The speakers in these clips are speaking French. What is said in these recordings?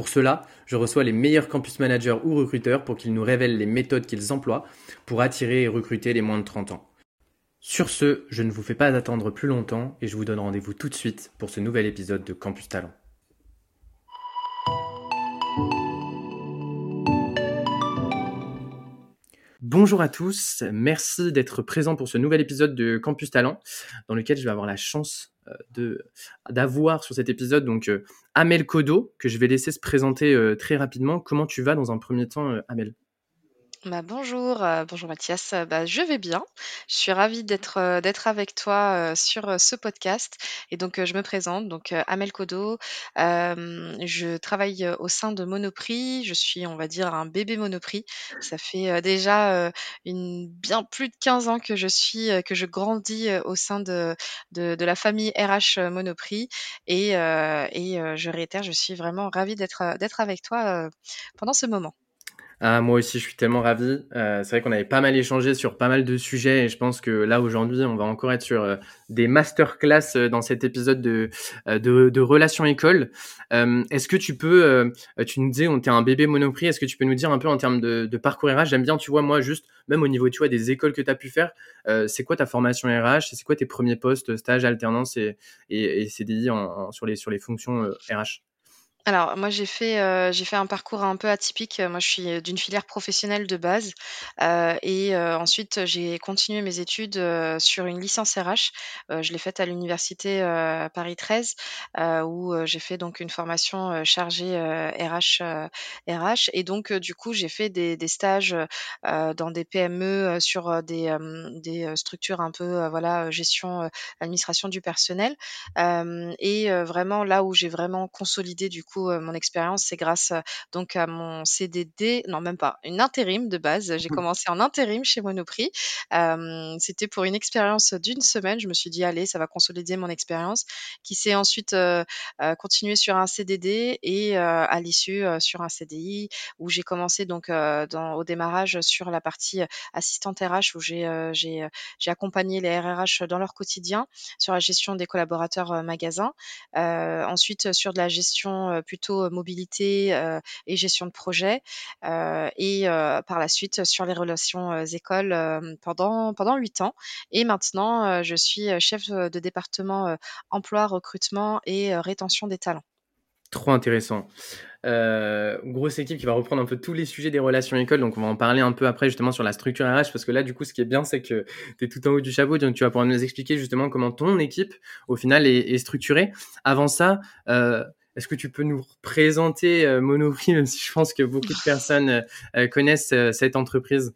Pour cela, je reçois les meilleurs campus managers ou recruteurs pour qu'ils nous révèlent les méthodes qu'ils emploient pour attirer et recruter les moins de 30 ans. Sur ce, je ne vous fais pas attendre plus longtemps et je vous donne rendez-vous tout de suite pour ce nouvel épisode de Campus Talent. Bonjour à tous, merci d'être présents pour ce nouvel épisode de Campus Talent dans lequel je vais avoir la chance d'avoir sur cet épisode donc euh, Amel Kodo que je vais laisser se présenter euh, très rapidement. Comment tu vas dans un premier temps Amel? Bah, bonjour, euh, bonjour Mathias. Euh, bah, je vais bien. Je suis ravie d'être euh, d'être avec toi sur ce podcast. Et donc, je me présente, donc Amel Kodo. je travaille au sein de Monoprix. Je suis, on va dire, un bébé Monoprix. Ça fait déjà bien plus de 15 ans que je suis, que je grandis au sein de, de, de la famille RH Monoprix. Et, et je réitère, je suis vraiment ravie d'être d'être avec toi pendant ce moment. Ah, moi aussi, je suis tellement ravi. Euh, c'est vrai qu'on avait pas mal échangé sur pas mal de sujets et je pense que là, aujourd'hui, on va encore être sur euh, des masterclass euh, dans cet épisode de, euh, de, de relations école. Est-ce que tu peux, tu nous disais, on était un bébé monoprix, est-ce que tu peux nous dire un peu en termes de, de parcours RH? J'aime bien, tu vois, moi, juste, même au niveau, tu vois, des écoles que tu as pu faire, c'est quoi ta formation RH? C'est quoi tes premiers postes, stage, alternance et, et, et CDI en, sur, les, sur les fonctions RH? Alors moi j'ai fait, heu, j'ai fait un parcours un peu atypique. Moi je suis, d'une filière professionnelle de base, heu et ensuite j'ai continué mes études, sur une licence RH. Je l'ai faite à l'université, Paris 13, heu, où, j'ai fait donc une formation, chargée, RH, RH et donc, du coup j'ai fait des des stages, dans des PME, sur, des, des, structures un peu, voilà, gestion, administration du personnel. Et vraiment là où j'ai vraiment consolidé du coup, mon expérience, c'est grâce, donc à mon CDD non même pas, une intérim de base. J'ai mmh. commencé en intérim chez Monoprix. c'était pour une expérience d'une semaine. Je me suis dit: «Allez, ça va consolider mon expérience», qui s'est ensuite, continuée sur un CDD et à l'issue, sur un CDI où j'ai commencé donc, dans au démarrage sur la partie, assistante RH où j'ai accompagné les RRH dans leur quotidien, sur la gestion des collaborateurs, magasins. ensuite, sur de la gestion, plutôt mobilité et gestion de projet. et par la suite sur les relations écoles pendant pendant huit ans. Et maintenant, je suis chef de département emploi, recrutement et rétention des talents. Trop intéressant. Euh, grosse équipe qui va reprendre un peu tous les sujets des relations écoles. Donc, on va en parler un peu après, justement, sur la structure RH. Parce que là, du coup, ce qui est bien, c'est que tu es tout en haut du chapeau. Donc, tu vas pouvoir nous expliquer justement comment ton équipe, au final, est, structurée. Avant ça, euh, est-ce que tu peux nous présenter euh, Monoprix, même si je pense que beaucoup de personnes euh, connaissent euh, cette entreprise?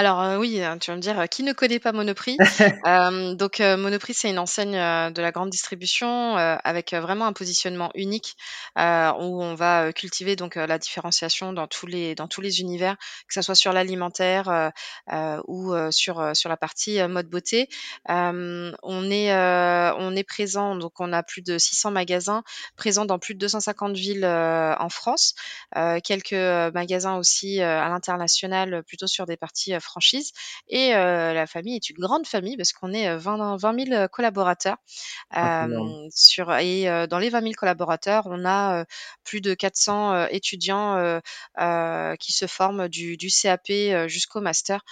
Alors, euh, oui, hein, tu vas me dire, qui ne connaît pas Monoprix? donc, Monoprix, c'est une enseigne, de la grande distribution, avec, vraiment un positionnement unique, où on va, cultiver donc, la différenciation dans tous les dans tous les univers, que ça soit sur l'alimentaire, ou, sur, sur la partie, mode beauté. on est, on est présent, donc on a plus de 600 magasins présents dans plus de 250 villes, en France. quelques, magasins aussi, à l'international, plutôt sur des parties, franchise. Et la famille est une grande famille parce qu'on est 20, 20 000 collaborateurs. Ah, sur, et dans les 20 000 collaborateurs, on a plus de 400 étudiants qui se forment du, du CAP jusqu'au master,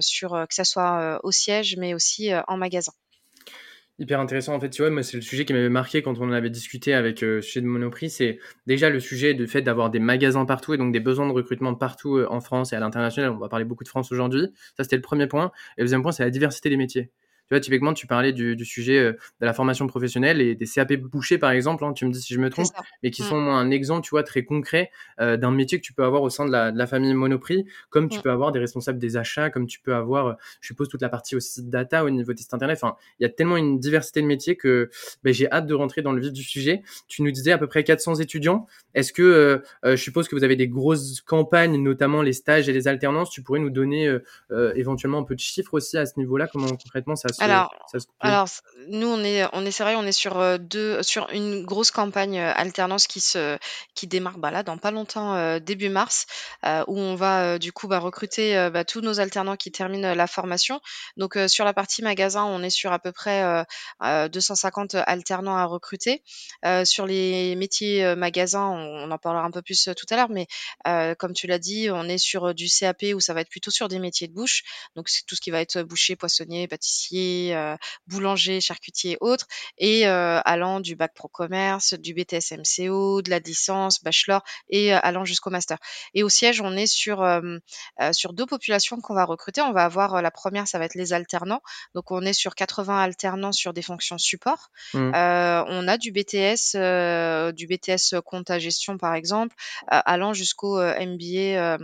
sur, que ce soit au siège, mais aussi en magasin. Hyper intéressant. En fait, tu vois, moi, c'est le sujet qui m'avait marqué quand on en avait discuté avec euh, chez de Monoprix. C'est déjà le sujet du fait d'avoir des magasins partout et donc des besoins de recrutement partout euh, en France et à l'international. On va parler beaucoup de France aujourd'hui. Ça, c'était le premier point. Et le deuxième point, c'est la diversité des métiers. Vois, typiquement, tu parlais du, du sujet de la formation professionnelle et des CAP bouchés, par exemple, hein, tu me dis si je me trompe, mais qui mmh. sont un exemple, tu vois, très concret d'un métier que tu peux avoir au sein de la, de la famille Monoprix, comme tu mmh. peux avoir des responsables des achats, comme tu peux avoir, je suppose, toute la partie aussi data au niveau des sites internet. Enfin, il y a tellement une diversité de métiers que ben, j'ai hâte de rentrer dans le vif du sujet. Tu nous disais à peu près 400 étudiants. Est-ce que, euh, euh, je suppose que vous avez des grosses campagnes, notamment les stages et les alternances. Tu pourrais nous donner euh, éventuellement un peu de chiffres aussi à ce niveau-là, comment concrètement ça se, alors, ça se Alors, nous, on est, on est on est sur deux, sur une grosse campagne alternance qui se, qui démarre bah, là dans pas longtemps, début mars, où on va du coup bah, recruter bah, tous nos alternants qui terminent la formation. Donc sur la partie magasin, on est sur à peu près 250 alternants à recruter. sur les métiers magasins, on, en parlera un peu plus tout à l'heure, mais comme tu l'as dit, on est sur du CAP où ça va être plutôt sur des métiers de bouche. Donc c'est tout ce qui va être boucher, poissonnier, pâtissier, boulanger, charcutier et autres, et allant du bac pro commerce, du BTS MCO, de la licence, bachelor et allant jusqu'au master. Et au siège, on est sur sur deux populations qu'on va recruter. On va avoir la première, ça va être les alternants. Donc on est sur 80 alternants sur des fonctions support. Mmh. on a du BTS, du BTS compta gestion par exemple, allant jusqu'au MBA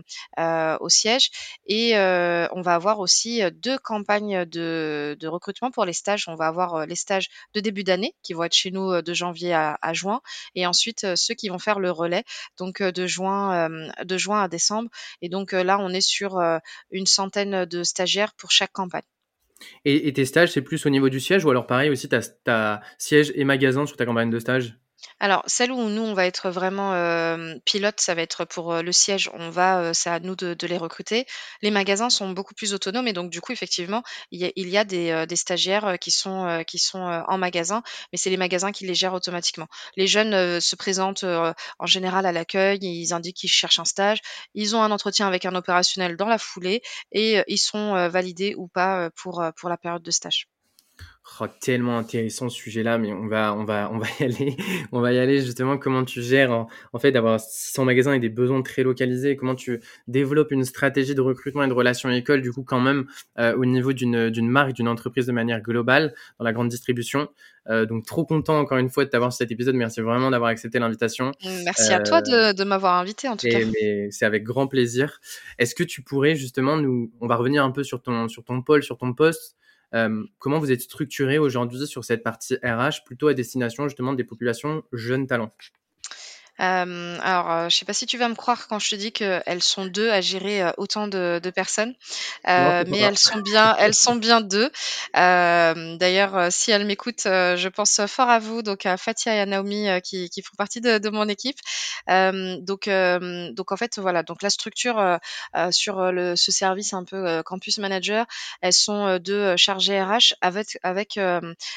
au siège. Et on va avoir aussi deux campagnes de, de, recrutement pour les stages. On va avoir les stages de début d'année qui vont être chez nous de janvier à, juin, et ensuite ceux qui vont faire le relais, donc de juin de juin à décembre. Et donc là, on est sur une centaine de stagiaires pour chaque campagne. Et, tes stages, c'est plus au niveau du siège ou alors pareil aussi, tu as, siège et magasin sur ta campagne de stage? Alors, celle où nous, on va être vraiment pilote, ça va être pour le siège. On va, c'est à nous de, les recruter. Les magasins sont beaucoup plus autonomes et donc, du coup, effectivement, il y a, des, stagiaires qui sont, en magasin, mais c'est les magasins qui les gèrent automatiquement. Les jeunes se présentent en général à l'accueil, ils indiquent qu'ils cherchent un stage, ils ont un entretien avec un opérationnel dans la foulée et ils sont validés ou pas pour la période de stage. Oh, tellement intéressant ce sujet-là, mais on va, on va, on va y aller. on va y aller justement. Comment tu gères en, fait d'avoir 600 magasins et des besoins très localisés. Comment tu développes une stratégie de recrutement et de relations école, du coup quand même euh, au niveau d'une d'une marque, d'une entreprise de manière globale dans la grande distribution. Euh, donc trop content encore une fois de t'avoir sur cet épisode. Merci vraiment d'avoir accepté l'invitation. Merci à toi de, de m'avoir invité en tout cas. Mais c'est avec grand plaisir. Est-ce que tu pourrais justement nous, on va revenir un peu sur ton sur ton pôle, sur ton poste. Euh, comment vous êtes structuré aujourd'hui sur cette partie RH plutôt à destination justement des populations jeunes talents? Euh, alors, euh, je sais pas si tu vas me croire quand je te dis qu'elles sont deux à gérer euh, autant de, de personnes, euh, mais elles sont bien, elles sont bien deux. D'ailleurs, si elles m'écoutent, je pense fort à vous, donc à Fatia et à Naomi qui, qui font partie de, de mon équipe. donc, donc en fait, voilà. Donc la structure sur le, ce service un peu campus manager, elles sont deux chargées RH avec avec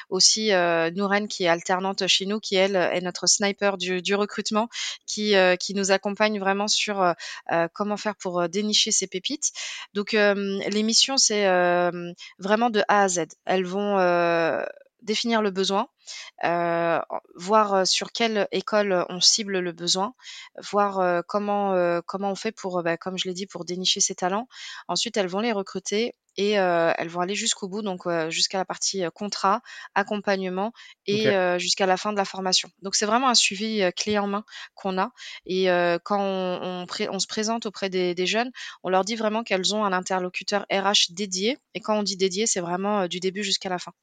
aussi Nouren qui est alternante chez nous, qui elle est notre sniper du, du recrutement qui, euh, qui nous accompagne vraiment sur euh, euh, comment faire pour dénicher ces pépites. Donc les missions, c'est vraiment de A à Z. Elles vont définir le besoin, euh, voir sur quelle école on cible le besoin, voir comment comment on fait pour, bah, comme je l'ai dit, pour dénicher ses talents. Ensuite, elles vont les recruter et elles vont aller jusqu'au bout, donc jusqu'à la partie contrat, accompagnement et jusqu'à la fin de la formation. Donc c'est vraiment un suivi clé en main qu'on a. Et quand on, on, se présente auprès des, des, jeunes, on leur dit vraiment qu'elles ont un interlocuteur RH dédié. Et quand on dit dédié, c'est vraiment du début jusqu'à la fin.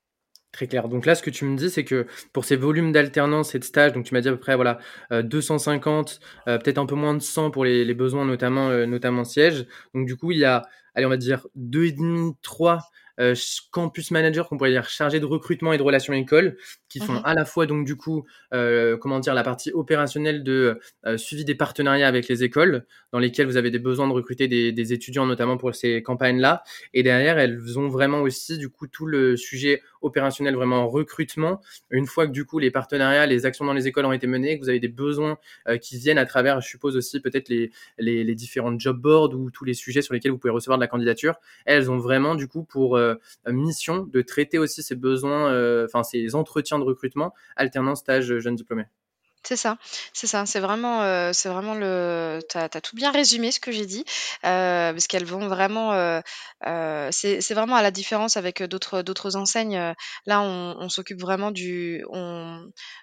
Très clair. Donc là, ce que tu me dis, c'est que pour ces volumes d'alternance et de stage, donc tu m'as dit à peu près voilà 250, peut-être un peu moins de 100 pour les, besoins notamment notamment siège. Donc du coup, il y a allez, on va dire deux et demi, trois euh, campus manager qu'on pourrait dire chargé de recrutement et de relations école, qui sont mhm. à la fois donc du coup, euh, comment dire, la partie opérationnelle de euh, suivi des partenariats avec les écoles, dans lesquelles vous avez des besoins de recruter des, des étudiants notamment pour ces campagnes-là, et derrière elles ont vraiment aussi du coup tout le sujet opérationnel vraiment en recrutement. Une fois que du coup les partenariats, les actions dans les écoles ont été menées, que vous avez des besoins qui viennent à travers, je suppose aussi peut-être les, les, les différents job boards ou tous les sujets sur lesquels vous pouvez recevoir de la candidature, elles ont vraiment du coup pour mission de traiter aussi ces besoins, euh, enfin ces entretiens de recrutement, alternance, stage, jeunes diplômés. C'est ça, c'est ça, c'est vraiment, vraiment le tu tout bien résumé ce que j'ai dit, heu, parce qu'elles vont vraiment, heu, c'est vraiment à la différence avec, d'autres enseignes, là on s'occupe vraiment du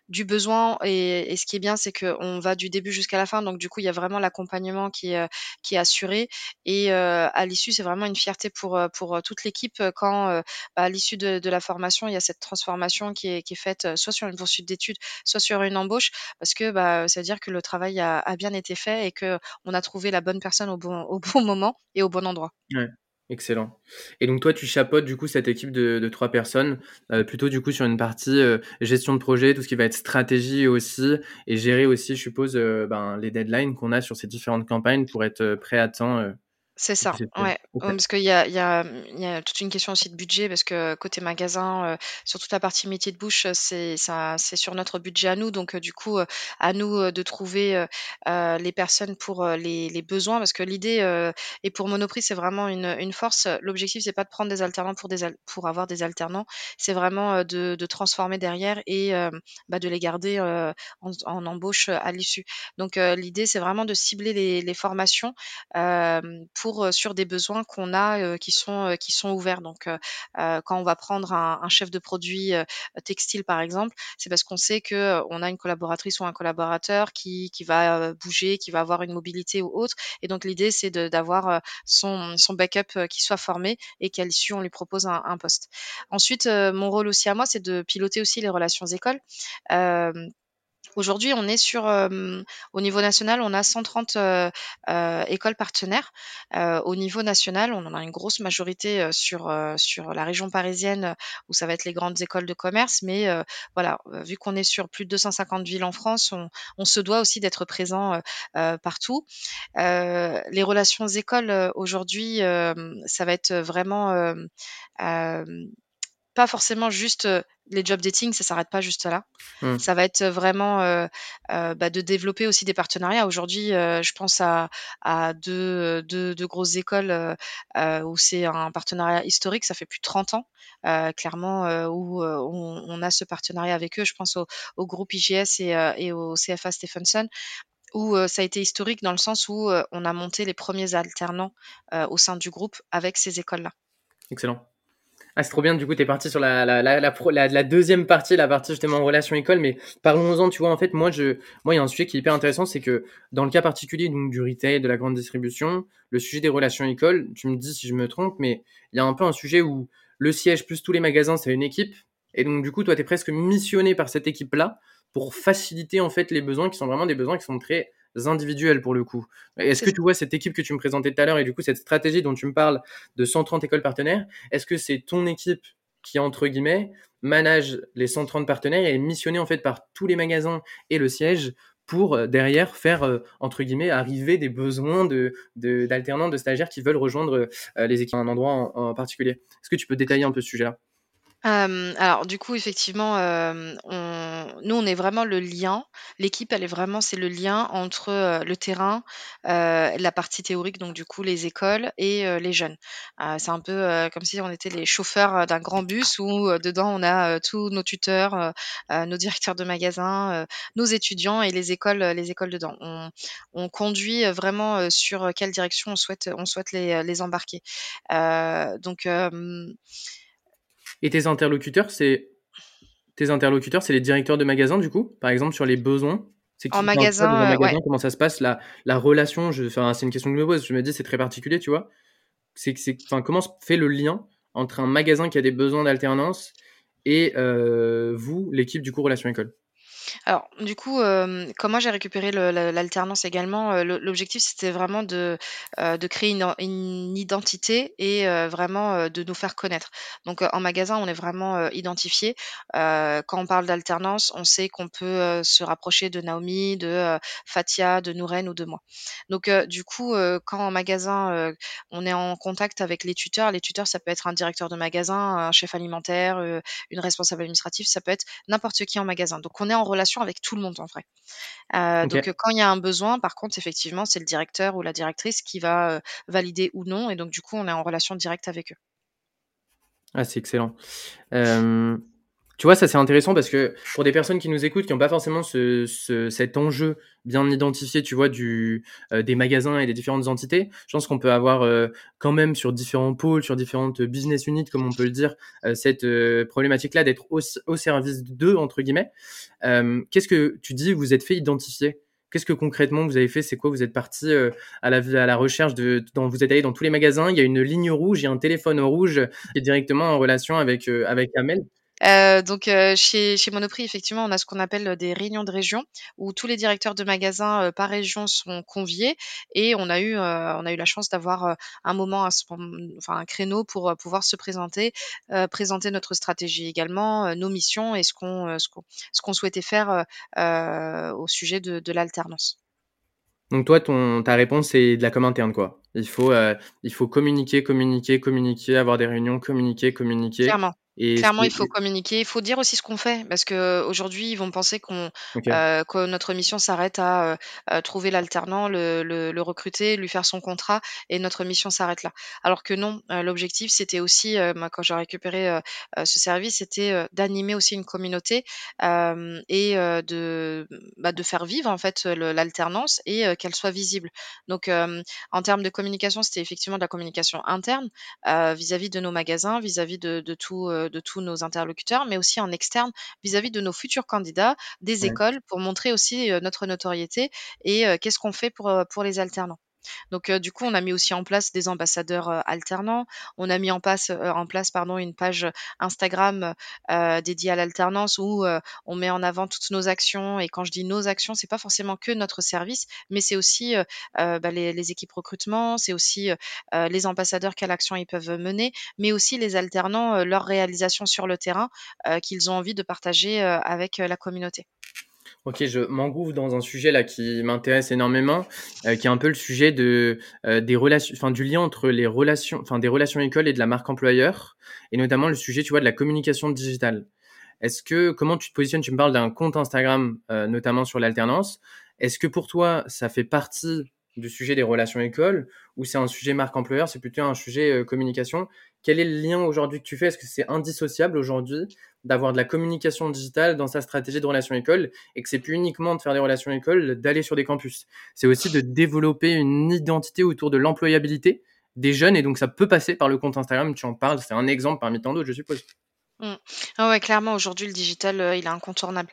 du besoin et ce qui est bien, c'est qu'on va du début jusqu'à la fin, donc du coup, il y a vraiment l'accompagnement qui est, assuré. Et à l'issue, c'est vraiment une fierté pour, toute l'équipe, quand, bah, à l'issue de la formation, il y a cette transformation qui est faite, soit sur une poursuite d'études, soit sur une embauche parce que bah, ça veut dire que le travail a, bien été fait et qu'on a trouvé la bonne personne au bon, moment et au bon endroit. Ouais. Excellent. Et donc toi, tu chapeautes du coup cette équipe de, de trois personnes, euh, plutôt du coup sur une partie euh, gestion de projet, tout ce qui va être stratégie aussi, et gérer aussi, je suppose, euh, ben, les deadlines qu'on a sur ces différentes campagnes pour être prêt à temps c'est ça, ouais. parce qu'il y a, y, a, y a toute une question aussi de budget, parce que côté magasin, euh, sur toute la partie métier de bouche, c'est ça, c'est sur notre budget à nous. Donc, euh, du coup, euh, à nous de trouver les personnes pour les, les besoins, parce que l'idée, et pour Monoprix, c'est vraiment une, une force. L'objectif, c'est pas de prendre des alternants pour, des pour avoir des alternants, c'est vraiment de, de transformer derrière et bah, de les garder en, en, embauche à l'issue. Donc, l'idée, c'est vraiment de cibler les, les formations pour sur des besoins qu'on a qui sont qui sont ouverts. Donc quand on va prendre un, chef de produit textile par exemple, c'est parce qu'on sait que on a une collaboratrice ou un collaborateur qui, va bouger, qui va avoir une mobilité ou autre. Et donc l'idée c'est d'avoir son, son backup qui soit formé et qu'à l'issue on lui propose un poste. Ensuite, mon rôle aussi à moi, c'est de piloter aussi les relations écoles. Aujourd'hui, on est sur, au niveau national, on a 130 écoles partenaires. au niveau national, on en a une grosse majorité sur, sur la région parisienne où ça va être les grandes écoles de commerce. Mais voilà, vu qu'on est sur plus de 250 villes en France, on, on se doit aussi d'être présent partout. les relations écoles aujourd'hui, ça va être vraiment pas forcément juste les job dating, ça s'arrête pas juste là. Mmh. Ça va être vraiment euh, euh, bah, de développer aussi des partenariats. Aujourd'hui, euh, je pense à, à deux, deux, deux, grosses écoles où c'est un partenariat historique. Ça fait plus de 30 ans, clairement, où on, on, a ce partenariat avec eux. Je pense au, au groupe IGS et, et, au CFA Stephenson où ça a été historique dans le sens où on a monté les premiers alternants au sein du groupe avec ces écoles-là. Excellent. Ah, c'est trop bien. Du coup, tu es parti sur la, la, deuxième partie, la partie justement relation école. Mais parlons-en, tu vois, en fait, moi, je, moi, il y a un sujet qui est hyper intéressant, c'est que dans le cas particulier donc, du retail, de la grande distribution, le sujet des relations écoles, tu me dis si je me trompe, mais il y a un peu un sujet où le siège plus tous les magasins, c'est une équipe. Et donc, du coup, toi, tu es presque missionné par cette équipe-là pour faciliter, en fait, les besoins qui sont vraiment des besoins qui sont très individuels pour le coup. Est-ce que tu vois cette équipe que tu me présentais tout à l'heure et du coup cette stratégie dont tu me parles de 130 écoles partenaires, est-ce que c'est ton équipe qui, entre guillemets, manage les 130 partenaires et est missionnée en fait par tous les magasins et le siège pour euh, derrière faire euh, entre guillemets arriver des besoins de d'alternants, de, stagiaires qui veulent rejoindre euh, les équipes à un endroit en, en particulier? Est-ce que tu peux détailler un peu ce sujet-là? Alors du coup effectivement, on nous on est vraiment le lien. L'équipe elle est vraiment c'est le lien entre, le terrain, la partie théorique donc du coup les écoles et les jeunes. c'est un peu, comme si on était les chauffeurs, d'un grand bus où, dedans on a, tous nos tuteurs, nos directeurs de magasins, nos étudiants et les écoles, les écoles dedans. On on conduit, vraiment, sur, quelle direction on souhaite on souhaite les, les embarquer. donc et tes interlocuteurs, c'est tes interlocuteurs, c'est les directeurs de magasins du coup, par exemple sur les besoins. C'est en magasin, euh, comment ça se passe la, la relation? Je, c'est une question que je me pose. Je me dis c'est très particulier, tu vois. C'est, comment se fait le lien entre un magasin qui a des besoins d'alternance et euh, vous, l'équipe du coup relation école? Alors, du coup, euh, comme moi j'ai récupéré l'alternance également, euh, l'objectif c'était vraiment de, euh, créer une, identité et vraiment de nous faire connaître. Donc, en magasin, on est vraiment identifié. quand on parle d'alternance, on sait qu'on peut se rapprocher de Naomi, de Fatia, de Nouren ou de moi. Donc, du coup, quand en magasin, on est en contact avec les tuteurs, les tuteurs, ça peut être un directeur de magasin, un chef alimentaire, une responsable administrative, ça peut être n'importe qui en magasin. Donc, on est en relation avec tout le monde en vrai. Euh, donc quand il y a un besoin, par contre, effectivement, c'est le directeur ou la directrice qui va euh, valider ou non, et donc du coup, on est en relation directe avec eux. Ah, c'est excellent. Euh, Tu vois, ça c'est intéressant parce que pour des personnes qui nous écoutent, qui n'ont pas forcément ce, ce, cet enjeu bien identifié, tu vois, du, euh, des magasins et des différentes entités, je pense qu'on peut avoir euh, quand même sur différents pôles, sur différentes business units, comme on peut le dire, euh, cette problématique-là d'être au, au, service d'eux, entre guillemets. Qu'est-ce que tu dis, vous êtes fait identifier? Qu'est-ce que concrètement vous avez fait? C'est quoi? Vous êtes parti à, la, à la recherche de, dans, vous êtes allé dans tous les magasins. Il y a une ligne rouge, il y a un téléphone rouge qui est directement en relation avec avec Amel. Euh, donc euh, chez, chez Monoprix, effectivement, on a ce qu'on appelle des réunions de région où tous les directeurs de magasins euh, par région sont conviés et on a eu, on a eu la chance d'avoir un moment, enfin un créneau pour pouvoir se présenter, présenter notre stratégie également, nos missions et ce qu'on ce qu'on qu'on souhaitait faire au sujet de, de l'alternance. Donc toi, ton, ta réponse, c'est de la com interne, quoi. Il faut, il faut communiquer, communiquer, communiquer, avoir des réunions, communiquer, communiquer. Clairement. Clairement, il faut communiquer. Il faut dire aussi ce qu'on fait parce qu'aujourd'hui, ils vont penser qu'on euh, que notre mission s'arrête à, euh, trouver l'alternant, le le recruter, lui faire son contrat et notre mission s'arrête là. Alors que non, euh, l'objectif, c'était aussi, moi, quand j'ai récupéré, ce service, c'était, d'animer aussi une communauté, et de, bah, de faire vivre, en fait, l'alternance et qu'elle soit visible. Donc, en termes de communication, c'était effectivement de la communication interne, vis-à-vis de nos magasins, vis-à-vis de de tout, de tous nos interlocuteurs, mais aussi en externe vis-à-vis de nos futurs candidats, des écoles, pour montrer aussi notre notoriété et qu'est-ce qu'on fait pour, pour les alternants. Donc du coup, on a mis aussi en place des ambassadeurs alternants. On a mis en place, en place pardon, une page Instagram dédiée à l'alternance où on met en avant toutes nos actions. Et quand je dis nos actions, c'est pas forcément que notre service, mais c'est aussi bah, les, les, équipes recrutement, c'est aussi les ambassadeurs quelle action ils peuvent mener, mais aussi les alternants leurs réalisations sur le terrain qu'ils ont envie de partager avec la communauté. Ok, je m'engouffre dans un sujet là qui m'intéresse énormément, euh, qui est un peu le sujet de euh, des relations, enfin du lien entre les relations, enfin des relations écoles et de la marque employeur, et notamment le sujet, tu vois, de la communication digitale. Est-ce que comment tu te positionnes? Tu me parles d'un compte Instagram, euh, notamment sur l'alternance. Est-ce que pour toi, ça fait partie du sujet des relations écoles, ou c'est un sujet marque employeur, c'est plutôt un sujet communication? Quel est le lien aujourd'hui que tu fais? Est-ce que c'est indissociable aujourd'hui d'avoir de la communication digitale dans sa stratégie de relations école et que c'est plus uniquement de faire des relations écoles, d'aller sur des campus? C'est aussi de développer une identité autour de l'employabilité des jeunes et donc ça peut passer par le compte Instagram, tu en parles, c'est un exemple parmi tant d'autres, je suppose. Mmh. Ah ouais, clairement, aujourd'hui, le digital, euh, il est incontournable.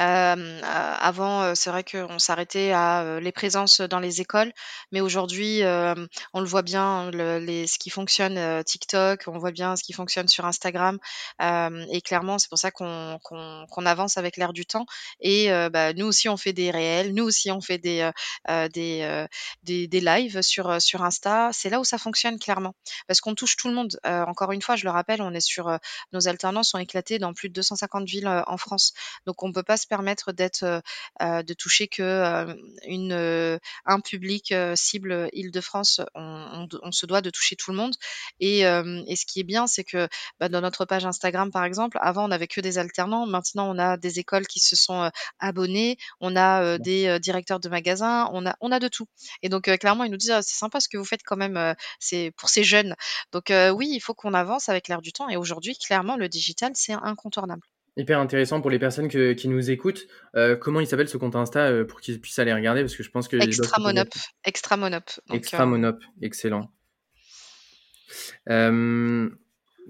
Euh, avant, euh, c'est vrai qu'on s'arrêtait à les présences dans les écoles, mais aujourd'hui, on le voit bien, ce qui fonctionne TikTok, on voit bien ce qui fonctionne sur Instagram, et clairement, c'est pour ça qu'on avance avec l'air du temps. Et bah, nous aussi, on fait des réels, nous aussi, on fait des des, des lives sur sur Insta. C'est là où ça fonctionne clairement, parce qu'on touche tout le monde. encore une fois, je le rappelle, on est sur nos alternances sont éclatées dans plus de 250 villes en France. Donc on ne peut pas se permettre d'être, de toucher que une, un public cible Île-de-France. On, on, se doit de toucher tout le monde. Et, et ce qui est bien, c'est que bah, dans notre page Instagram, par exemple, avant on n'avait que des alternants. Maintenant on a des écoles qui se sont abonnées, on a des directeurs de magasins, on a, on a de tout. Et donc clairement ils nous disent «Ah, c'est sympa ce que vous faites quand même, c'est pour ces jeunes. Donc oui, il faut qu'on avance avec l'air du temps. Et aujourd'hui, clairement, le digital, c'est incontournable. Hyper intéressant pour les personnes qui nous écoutent. Euh, comment il s'appelle ce compte Insta euh, pour qu'ils puissent aller regarder? Parce que je pense que. Extra Monop. Extra Monop. Extra euh, Monop, excellent.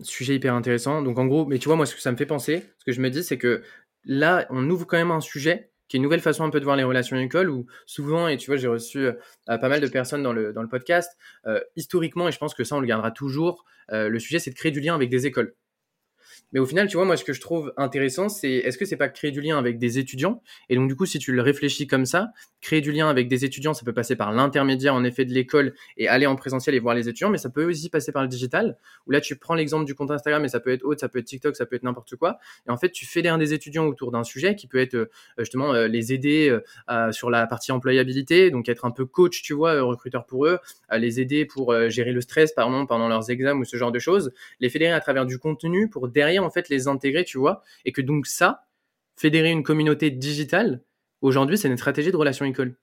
sujet hyper intéressant. Donc en gros, mais tu vois, moi, ce que ça me fait penser, ce que je me dis, c'est que là, on ouvre quand même un sujet qui est une nouvelle façon un peu de voir les relations écoles où souvent, et tu vois, j'ai reçu pas mal de personnes dans le, dans le podcast, historiquement, et je pense que ça, on le gardera toujours, le sujet, c'est de créer du lien avec des écoles. Mais au final, tu vois, moi, ce que je trouve intéressant, c'est est-ce que c'est pas créer du lien avec des étudiants? Et donc, du coup, si tu le réfléchis comme ça, créer du lien avec des étudiants, ça peut passer par l'intermédiaire, en effet, de l'école et aller en présentiel et voir les étudiants, mais ça peut aussi passer par le digital, où là, tu prends l'exemple du compte Instagram, et ça peut être autre, ça peut être TikTok, ça peut être n'importe quoi. Et en fait, tu fédères des étudiants autour d'un sujet qui peut être euh, justement euh, les aider euh, sur la partie employabilité, donc être un peu coach, tu vois, recruteur pour eux, les aider pour gérer le stress, par exemple, pendant leurs examens ou ce genre de choses, les fédérer à travers du contenu pour derrière en fait les intégrer, tu vois, et que donc ça, fédérer une communauté digitale, aujourd'hui, c'est une stratégie de relation école.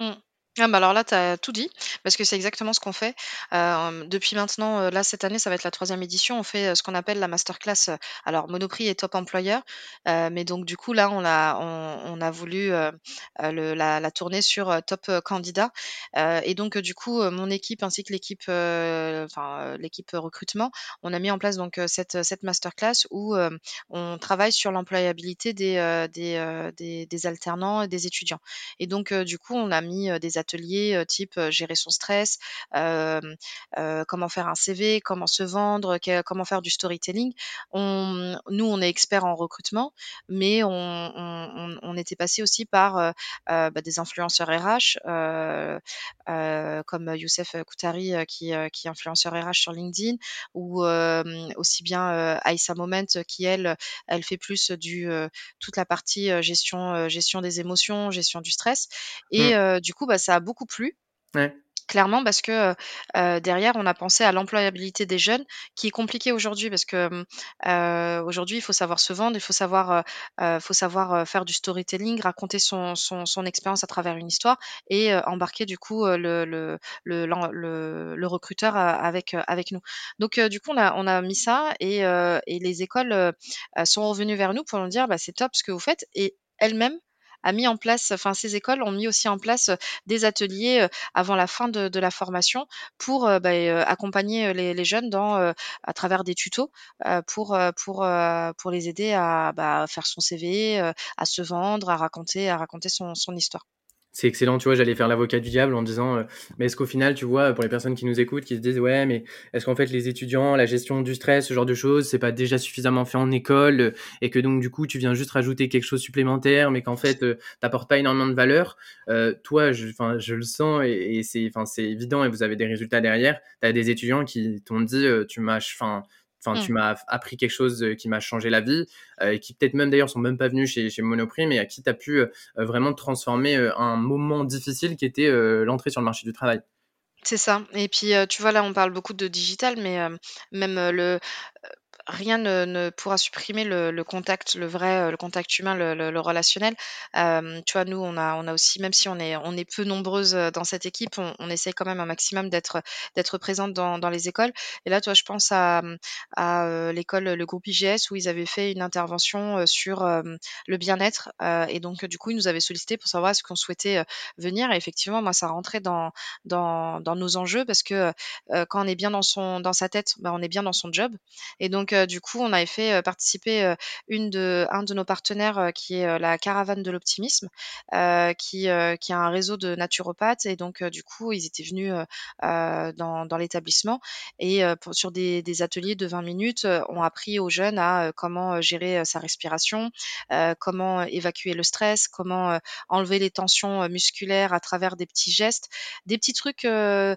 Mmh. Ah bah alors là, tu as tout dit, parce que c'est exactement ce qu'on fait. Hem, depuis maintenant, heu, là, cette année, ça va être la troisième édition, on fait, heu, ce qu'on appelle la masterclass, alors Monoprix et Top Employeur, mais donc du coup, là, on a voulu, la tourner sur, Top, Candidat, et donc du coup, mon équipe ainsi que l'équipe, recrutement, on a mis en place donc cette, masterclass où, on travaille sur l'employabilité des, alternants et des étudiants. Et donc du coup, on a mis, des ateliers euh, type gérer son stress, comment faire un CV, comment se vendre, comment faire du storytelling. On, nous, on est experts en recrutement, mais on, on, on était passé aussi par bah, des influenceurs RH comme Youssef Koutari qui, qui est influenceur RH sur LinkedIn ou aussi bien Aïssa Moment qui elle elle fait plus du toute la partie gestion gestion des émotions gestion du stress et Mmh. du coup bah ça a beaucoup plu. Ouais. Clairement parce que, heu derrière on a pensé à l'employabilité des jeunes qui est compliquée aujourd'hui parce que, mmh, aujourd'hui il faut savoir se vendre, il faut savoir, faut savoir, faire du storytelling, raconter son son son expérience à travers une histoire et embarquer du coup, le le le le le recruteur avec, avec nous. Donc du coup on a on a mis ça et et les écoles, sont revenues vers nous pour nous dire: «Bah, c'est top ce que vous faites» et elles-mêmes a mis en place enfin ces écoles ont mis aussi en place, des ateliers, avant la fin de la formation pour, bah, accompagner, les jeunes dans, à travers des tutos, pour, pour, pour les aider à, bah, faire son CV, à se vendre, à raconter à raconter son histoire. C'est excellent, tu vois, j'allais faire l'avocat du diable en disant, euh, mais est-ce qu'au final, tu vois, pour les personnes qui nous écoutent, qui se disent, ouais, mais est-ce qu'en fait les étudiants, la gestion du stress, ce genre de choses, c'est pas déjà suffisamment fait en école euh, et que donc du coup, tu viens juste rajouter quelque chose supplémentaire, mais qu'en fait, euh, t'apportes pas énormément de valeur. Euh, toi, je, je le sens et, et c'est, c'est évident et vous avez des résultats derrière. T'as des étudiants qui t'ont dit, euh, tu m'as, enfin, Enfin, tu mmh. m'as appris quelque chose euh, qui m'a changé la vie, euh, et qui peut-être même d'ailleurs sont même pas venus chez, chez Monoprix, mais à qui tu as pu euh, vraiment transformer un moment difficile qui était l'entrée sur le marché du travail. C'est ça. Et puis, tu vois, là, on parle beaucoup de digital, mais même le rien ne ne pourra supprimer le le contact, le vrai, le contact humain, le le le relationnel. Hem, tu vois, nous, on a on a aussi même si on est on est peu nombreuses, dans cette équipe, on on essaye quand même un maximum d'être d'être présente dans dans les écoles. Et là, toi, je pense à, à, l'école, le groupe IGS où ils avaient fait une intervention, sur, le bien-être, et donc du coup, ils nous avaient sollicité pour savoir est-ce qu'on souhaitait, venir et effectivement, moi, ça rentrait dans dans dans nos enjeux parce que, quand on est bien dans son dans sa tête, bah, on est bien dans son job et donc du coup, on avait fait, participer, une de un de nos partenaires, qui est, la Caravane de l'Optimisme, qui, qui a un réseau de naturopathes et donc du coup, ils étaient venus, dans l'établissement et sur des ateliers de 20 minutes, ont appris aux jeunes à, comment, gérer, sa respiration, comment évacuer le stress, comment, enlever les tensions, musculaires à travers des petits gestes, des petits trucs, qu'on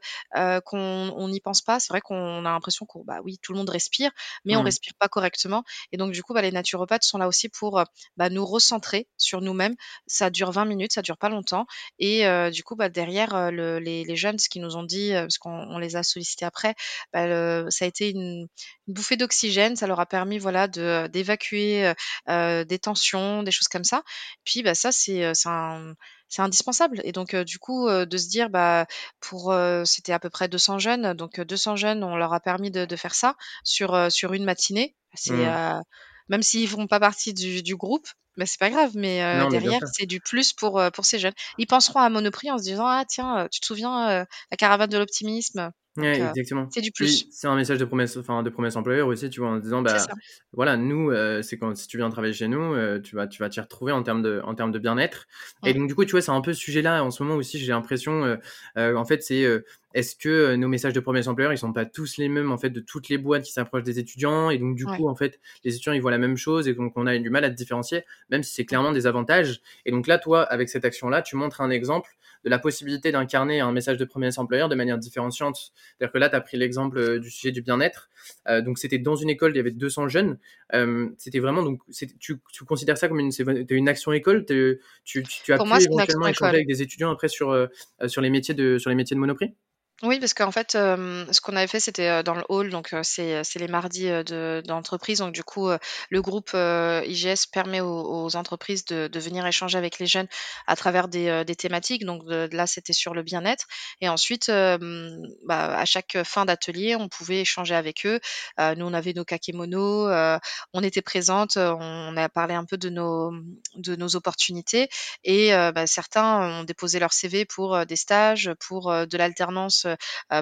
on n'y pense pas. C'est vrai qu'on a l'impression qu'on bah, oui, tout le monde respire, mais on Mmh. Respire pas correctement. Et donc, du coup, bah, les naturopathes sont là aussi pour euh, bah, nous recentrer sur nous-mêmes. Ça dure 20 minutes, ça dure pas longtemps. Et euh, du coup, bah, derrière, euh, le, les, jeunes, ce qu'ils nous ont dit, parce qu'on les a sollicités après, ça a été une, bouffée d'oxygène. Ça leur a permis voilà, d'évacuer des tensions, des choses comme ça. Puis, bah, ça, c'est un c'est indispensable. Et donc, du coup, de se dire, bah, pour, c'était à peu près 200 jeunes, donc 200 jeunes, on leur a permis de, de faire ça sur, sur une matinée. C'est Mmh. même s'ils font pas partie du, du groupe, bah, c'est pas grave, mais Non, mais bien derrière, c'est du plus pour, pour ces jeunes. Ils penseront à Monoprix en se disant, ah tiens, tu te souviens, la caravane de l'optimisme? Donc, Ouais, exactement. c'est du plus. c'est un message de promesse, enfin de promesse employeur aussi, tu vois, en disant bah voilà, nous, euh, c'est quand si tu viens travailler chez nous, euh, tu vas tu vas t'y retrouver en termes de en termes de bien-être. Et donc du coup, tu vois, c'est un peu ce sujet-là en ce moment aussi. J'ai l'impression, euh, euh, en fait, c'est euh, est-ce que euh, nos messages de promesse employeur, ils sont pas tous les mêmes en fait de toutes les boîtes qui s'approchent des étudiants? Et donc du Ouais. coup, en fait, les étudiants ils voient la même chose et donc on a du mal à te différencier, même si c'est clairement des avantages. Et donc là, toi, avec cette action-là, tu montres un exemple de la possibilité d'incarner un message de promesse employeur de manière différenciante. C'est-à-dire que là, tu as pris l'exemple euh, du sujet du bien-être. Euh, donc, c'était dans une école, il y avait 200 jeunes. Euh, c'était vraiment, donc, tu, tu, considères ça comme une, une action école? Tu, tu, tu, as Pour pu moi, éventuellement échanger avec des étudiants après sur, euh, sur, les métiers de, sur les métiers de Monoprix? Oui, parce qu'en fait, ce qu'on avait fait, c'était, dans le hall, donc c'est, les mardis, de d'entreprise. Donc du coup, le groupe, IGS permet aux entreprises de venir échanger avec les jeunes à travers des, thématiques. Donc là, c'était sur le bien-être et ensuite, bah, à chaque fin d'atelier, on pouvait échanger avec eux. Nous, on avait nos kakémonos, on était présentes, on a parlé un peu de nos, opportunités et bah, certains ont déposé leur CV pour, des stages, pour, de l'alternance,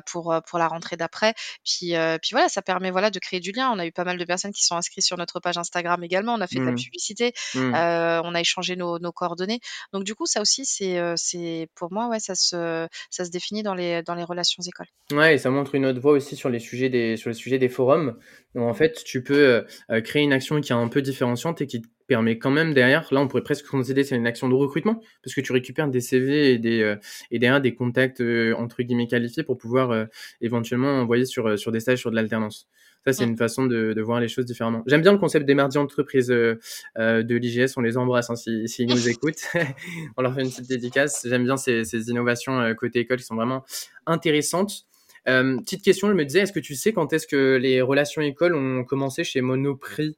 pour, euh, pour la rentrée d'après. Puis, euh, puis voilà, ça permet voilà, de créer du lien. On a eu pas mal de personnes qui sont inscrites sur notre page Instagram également. On a fait de la Mmh. publicité, Mmh. on a échangé nos, nos, coordonnées. Donc du coup, ça aussi, c'est, c'est pour moi, ouais, ça se, ça se définit dans les, dans les relations écoles. Ouais, et ça montre une autre voie aussi sur les sujets des, sur le sujet des forums. Donc en mmh. fait, tu peux créer une action qui est un peu différenciante et qui permet quand même derrière, là on pourrait presque considérer c'est une action de recrutement, parce que tu récupères des CV et, des, euh, et derrière des contacts euh, entre guillemets qualifiés pour pouvoir euh, éventuellement envoyer sur, sur des stages, sur de l'alternance. Ça, c'est mmh. une façon de, de, voir les choses différemment. J'aime bien le concept des mardis entreprises de l'IGS. On les embrasse hein, s'ils si, nous écoutent. on leur fait une petite dédicace. J'aime bien ces, ces innovations côté école qui sont vraiment intéressantes. petite question, je me disais, est-ce que tu sais quand est-ce que les relations écoles ont commencé chez Monoprix?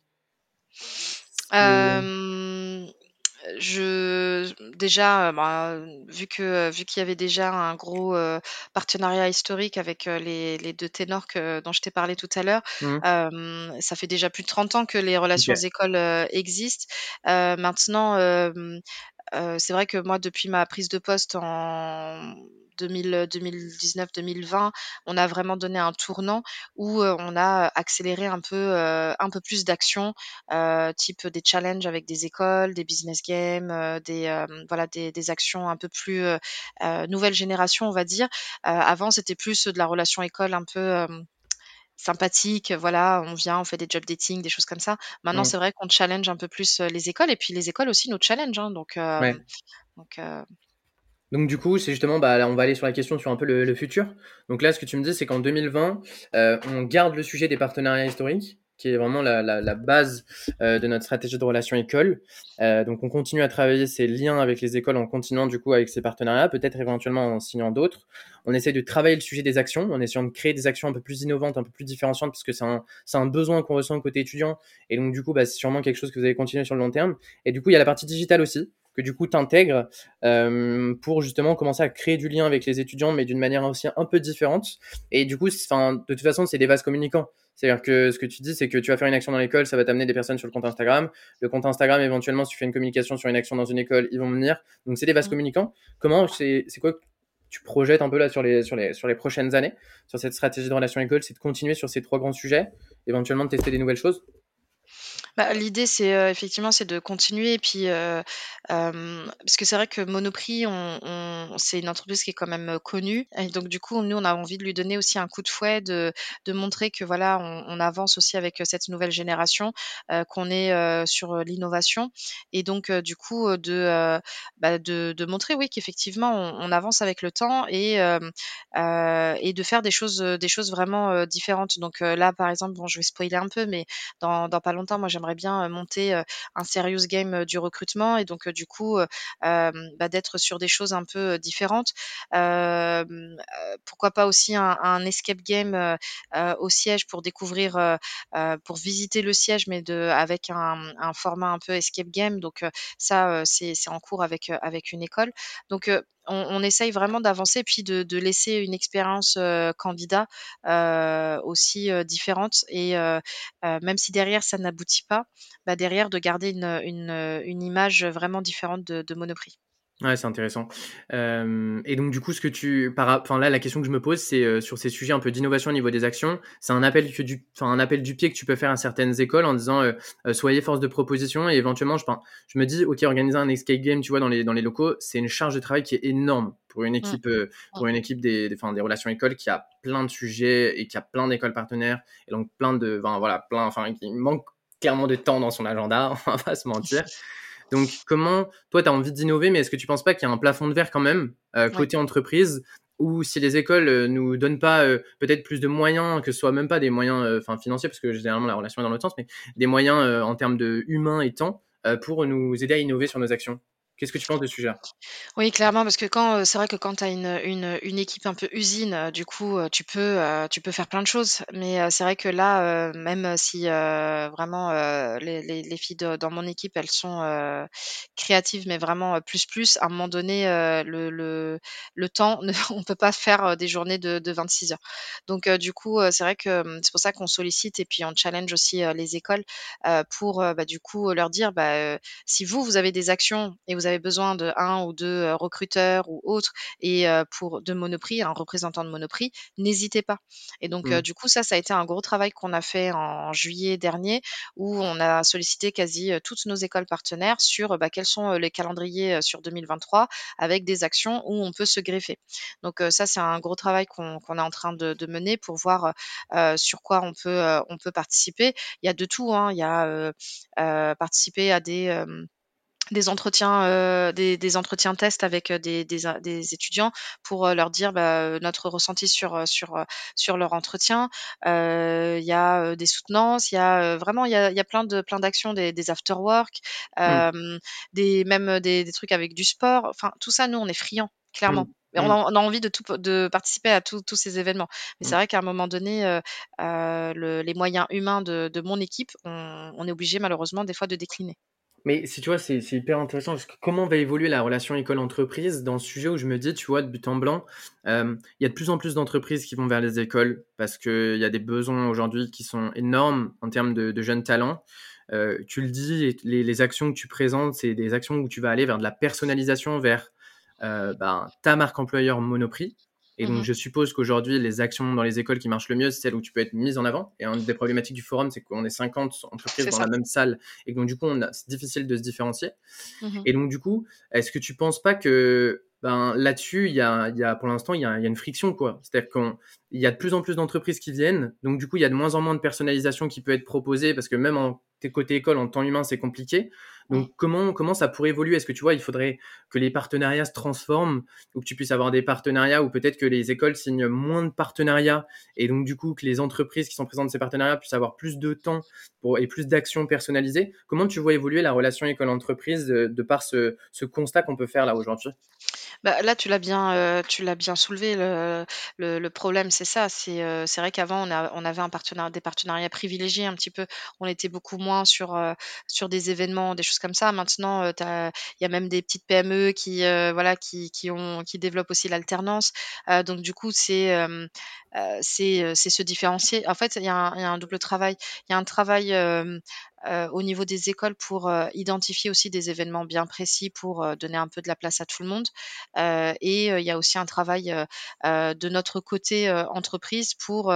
Euh, je déjà, bah, vu que vu qu'il y avait déjà un gros euh, partenariat historique avec euh, les, les, deux ténors que, dont je t'ai parlé tout à l'heure, mmh. ça fait déjà plus de 30 ans que les relations écoles existent. maintenant, c'est vrai que moi, depuis ma prise de poste en 2019-2020, on a vraiment donné un tournant où on a accéléré un peu, un peu plus d'actions, type des challenges avec des écoles, des business games, des voilà des, des, actions un peu plus nouvelle génération, on va dire. avant, c'était plus de la relation école un peu sympathique, voilà, on vient, on fait des job dating, des choses comme ça. Maintenant, mmh. c'est vrai qu'on challenge un peu plus les écoles et puis les écoles aussi nous challenge, hein, donc, euh, donc euh, donc du coup, c'est justement, bah, là, on va aller sur la question sur un peu le, futur. Donc là, ce que tu me dis, c'est qu'en 2020, euh, on garde le sujet des partenariats historiques, qui est vraiment la, base euh, de notre stratégie de relation école. Euh, donc on continue à travailler ces liens avec les écoles en continuant du coup avec ces partenariats, peut-être éventuellement en signant d'autres. On essaie de travailler le sujet des actions, en essayant de créer des actions un peu plus innovantes, un peu plus différenciantes, parce que c'est un, un besoin qu'on ressent côté étudiant. Et donc du coup, bah, c'est sûrement quelque chose que vous allez continuer sur le long terme. Et du coup, il y a la partie digitale aussi que du coup tu intègres euh, pour justement commencer à créer du lien avec les étudiants, mais d'une manière aussi un peu différente. Et du coup, enfin, de toute façon, c'est des vases communicants. C'est-à-dire que ce que tu dis, c'est que tu vas faire une action dans l'école, ça va t'amener des personnes sur le compte Instagram. Le compte Instagram, éventuellement, si tu fais une communication sur une action dans une école, ils vont venir. Donc, c'est des vases mmh. communicants. Comment, c'est quoi que tu projettes un peu là sur les, sur les, sur les prochaines années, sur cette stratégie de relation école C'est de continuer sur ces trois grands sujets, éventuellement de tester des nouvelles choses? Bah, l'idée, c'est, heu, effectivement, c'est de continuer puis, heu, parce que c'est vrai que Monoprix, on on c'est une entreprise qui est quand même, connue et donc du coup, nous, on a envie de lui donner aussi un coup de fouet, de montrer que voilà, on avance aussi avec, cette nouvelle génération, qu'on est, sur, l'innovation et donc du coup, de, bah, de montrer, oui, qu'effectivement, on avance avec le temps et de faire des choses, vraiment, différentes. Donc là, par exemple, bon, je vais spoiler un peu, mais dans pas longtemps, moi, j'aimerais bien monter un serious game du recrutement et donc du coup bah, d'être sur des choses un peu différentes. pourquoi pas aussi un, escape game au siège pour découvrir, pour visiter le siège, mais de, avec un, format un peu escape game. Donc ça, c'est en cours avec, avec une école. Donc on, essaye vraiment d'avancer puis de, laisser une expérience candidat aussi différente et même si derrière ça n'aboutit pas, bah, derrière de garder une, image vraiment différente de, de Monoprix. Ouais, c'est intéressant. Euh, et donc, du coup, ce que tu, enfin là, la question que je me pose, c'est euh, sur ces sujets un peu d'innovation au niveau des actions. C'est un appel que du, enfin un appel du pied que tu peux faire à certaines écoles en disant euh, soyez force de proposition et éventuellement, je, je me dis ok, organiser un escape game, tu vois, dans les dans les locaux, c'est une charge de travail qui est énorme pour une équipe, pour une équipe des, des, des relations écoles qui a plein de sujets et qui a plein d'écoles partenaires et donc plein de, enfin voilà, plein, enfin qui manque clairement de temps dans son agenda, on va pas se mentir. Donc, comment, toi, tu as envie d'innover, mais est-ce que tu penses pas qu'il y a un plafond de verre quand même, euh, côté entreprise, ou si les écoles euh, nous donnent pas euh, peut-être plus de moyens, que ce soit même pas des moyens enfin financiers, parce que généralement la relation est dans l'autre sens, mais des moyens en termes de humain et temps pour nous aider à innover sur nos actions? Qu'est-ce que tu penses de ce sujet-là Oui, clairement, parce que quand, c'est vrai que quand tu as une, une, équipe un peu usine, du coup, tu peux, tu peux faire plein de choses. Mais c'est vrai que là, même si vraiment les, les, les filles dans mon équipe, elles sont créatives, mais vraiment plus plus, à un moment donné, le, le, le temps, on peut pas faire des journées de, de 26 heures. Donc, du coup, c'est vrai que c'est pour ça qu'on sollicite et puis on challenge aussi les écoles pour, bah, du coup, leur dire, bah, si vous, vous avez des actions et vous avez besoin de un ou deux recruteurs ou autres et pour de Monoprix, un représentant de Monoprix, n'hésitez pas. Et donc Mmh. du coup, ça, ça a été un gros travail qu'on a fait en juillet dernier où on a sollicité quasi toutes nos écoles partenaires sur bah, quels sont les calendriers sur 2023 avec des actions où on peut se greffer. Donc ça, c'est un gros travail qu'on est en train de, de mener pour voir sur quoi on peut, on peut participer. Il y a de tout, hein. il y a participer à des des entretiens, euh, des, des, entretiens tests avec des, des, des étudiants pour leur dire bah, notre ressenti sur sur sur leur entretien. Il y a des soutenances, il y a vraiment il y a, y a plein de plein d'actions, des, des after work, mmh. des même des, des, trucs avec du sport. Enfin tout ça, nous on est friands, clairement. Mais on, a, on a, envie de, tout, de participer à tous ces événements. Mais c'est Mmh. vrai qu'à un moment donné, euh, euh, le, les moyens humains de, de mon équipe, on, on, est obligé malheureusement des fois de décliner. Mais si tu vois, c'est hyper intéressant parce que comment va évoluer la relation école-entreprise dans ce sujet où je me dis, tu vois, de but en blanc, euh, il y a de plus en plus d'entreprises qui vont vers les écoles parce qu'il y a des besoins aujourd'hui qui sont énormes en termes de, jeunes talents. Euh, tu le dis, les, les, actions que tu présentes, c'est des actions où tu vas aller vers de la personnalisation, vers euh, ben, ta marque employeur Monoprix. Et donc, mmh. je suppose qu'aujourd'hui, les actions dans les écoles qui marchent le mieux, c'est celles où tu peux être mise en avant. Et une des problématiques du forum, c'est qu'on est 50 entreprises dans ça. la même salle. Et donc, du coup, c'est difficile de se différencier. Mmh. Et donc, du coup, est-ce que tu penses pas que ben, là-dessus, il y a, y a, pour l'instant, il y a, y a, une friction, quoi. C'est-à-dire qu'il y a de plus en plus d'entreprises qui viennent. Donc, du coup, il y a de moins en moins de personnalisation qui peut être proposée parce que même en côté école, en temps humain, c'est compliqué. Donc, comment, comment ça pourrait évoluer? Est-ce que tu vois, il faudrait que les partenariats se transforment ou que tu puisses avoir des partenariats ou peut-être que les écoles signent moins de partenariats et donc, du coup, que les entreprises qui sont présentes dans ces partenariats puissent avoir plus de temps pour, et plus d'actions personnalisées? Comment tu vois évoluer la relation école-entreprise de, par ce, ce constat qu'on peut faire là aujourd'hui? Bah, là, tu l'as bien, euh, tu l'as bien soulevé. Le, le, problème, c'est ça. C'est euh, vrai qu'avant, on, on avait un des partenariats privilégiés un petit peu. On était beaucoup moins sur, euh, sur des événements, des choses comme ça. Maintenant, il y a même des petites PME qui, voilà, qui, qui, ont, qui développent aussi l'alternance. donc, du coup, c'est c'est se différencier. En fait, il y, y, a un double travail. Il y a un travail euh, au niveau des écoles pour euh, identifier aussi des événements bien précis pour euh, donner un peu de la place à tout le monde. et il y a aussi un travail de notre côté entreprise pour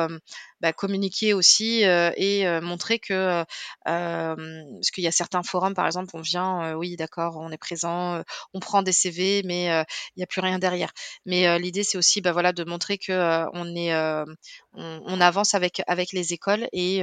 bah, communiquer aussi et montrer que parce qu'il y a certains forums par exemple on vient oui d'accord on est présent on prend des CV mais il n'y a plus rien derrière mais l'idée c'est aussi bah, voilà de montrer que on est on, avance avec avec les écoles et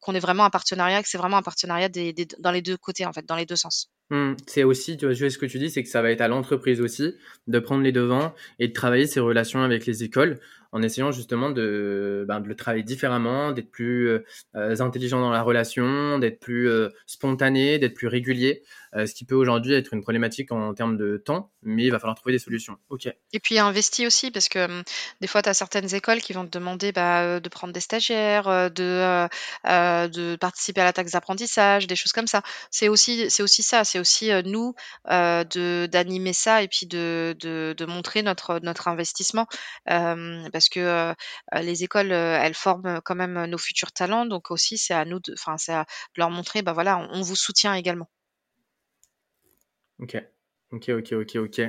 qu'on est vraiment un partenariat que c'est vraiment un partenariat des, dans les deux côtés en fait dans les deux sens. Mmh, c'est aussi, tu vois, ce que tu dis, c'est que ça va être à l'entreprise aussi de prendre les devants et de travailler ses relations avec les écoles en essayant justement de, ben, de le travailler différemment, d'être plus euh, intelligent dans la relation, d'être plus euh, spontané, d'être plus régulier, euh, ce qui peut aujourd'hui être une problématique en, termes de temps, mais il va falloir trouver des solutions. Ok. Et puis investi aussi, parce que hum, des fois, tu as certaines écoles qui vont te demander bah, de prendre des stagiaires, de, de participer à la taxe d'apprentissage, des choses comme ça. C'est aussi, aussi ça, c'est aussi nous de d'animer ça et puis de, de, de, montrer notre, notre investissement. Euh, parce que les écoles, elles forment quand même nos futurs talents. Donc aussi, c'est à nous de, enfin, c'est à leur montrer, bah voilà, on, on vous soutient également. Ok, ok, ok, ok, ok.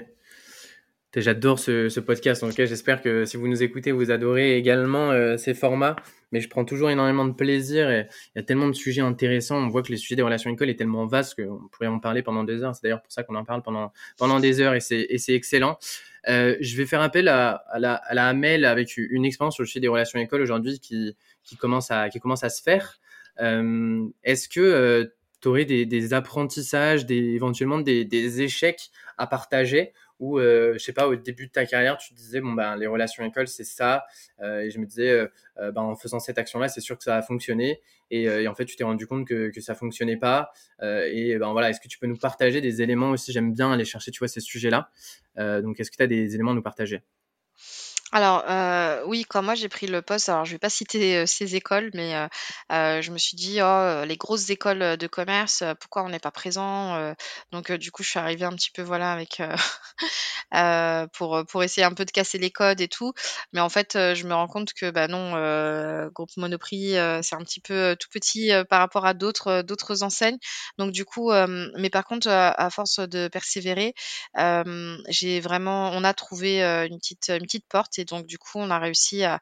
J'adore ce, podcast. En tout cas, j'espère que si vous nous écoutez, vous adorez également euh, ces formats. Mais je prends toujours énormément de plaisir et il y a tellement de sujets intéressants. On voit que les sujets des relations écoles est tellement vaste qu'on pourrait en parler pendant des heures. C'est d'ailleurs pour ça qu'on en parle pendant, pendant des heures et c'est excellent. Euh, je vais faire appel à, à, la, à la avec une expérience sur le sujet des relations écoles aujourd'hui qui, qui, commence à, qui commence à se faire. Euh, Est-ce que tu aurais des, des, apprentissages, des, éventuellement des, des échecs à partager où, je sais pas, au début de ta carrière, tu disais, bon, ben, les relations école, c'est ça. et je me disais, ben, en faisant cette action-là, c'est sûr que ça va fonctionner. Et, en fait, tu t'es rendu compte que, que ça fonctionnait pas. et ben voilà, est-ce que tu peux nous partager des éléments aussi? J'aime bien aller chercher, tu vois, ces sujets-là. donc, est-ce que tu as des éléments à nous partager? Alors, heu, oui, quand moi j'ai pris le poste, alors je vais pas citer, heu, ces écoles, mais heu, je me suis dit: «Oh, les grosses écoles, de commerce, pourquoi on n'est pas présent?» donc du coup, je suis arrivée un petit peu, voilà, avec, pour, pour essayer un peu de casser les codes et tout. Mais en fait, je me rends compte que, bah, non, heu, groupe Monoprix, c'est un petit peu, tout petit, par rapport à d'autres, d'autres enseignes. Donc du coup, mais par contre, à force de persévérer, j'ai vraiment on a trouvé, une petite, une petite porte et donc du coup, on a réussi à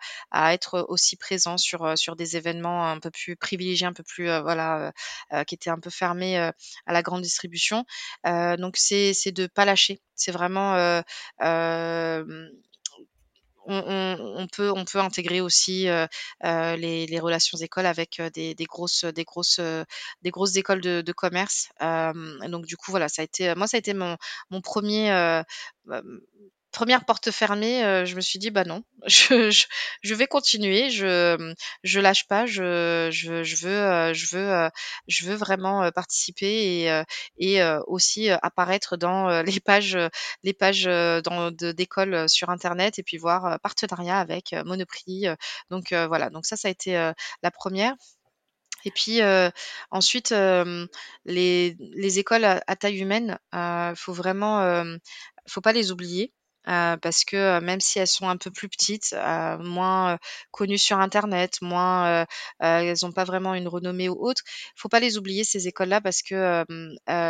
être aussi présent sur, heu, sur des événements un peu plus privilégiés, un peu plus, heu, voilà, heu qui étaient un peu fermés, à la grande distribution. Donc c'est de pas lâcher. C'est vraiment, on peut intégrer aussi, les relations écoles avec, des grosses, des grosses, des grosses écoles de commerce. Donc du coup, voilà, ça a été, moi, ça a été mon 1er, 1re porte fermée, heu, je me suis dit: «Bah non, je vais continuer, je, lâche pas, je je je veux, vraiment, participer et aussi apparaître dans, les pages, les pages, d'écoles, sur internet et puis voir, partenariat avec, Monoprix, donc voilà, donc ça, ça a été, la 1re et puis, ensuite, les les écoles à taille humaine, heu, faut vraiment, faut pas les oublier, heu, parce que, même si elles sont un peu plus petites, heu, moins, connues sur internet, moins, elles ont pas vraiment une renommée ou autre, faut pas les oublier ces écoles-là parce que,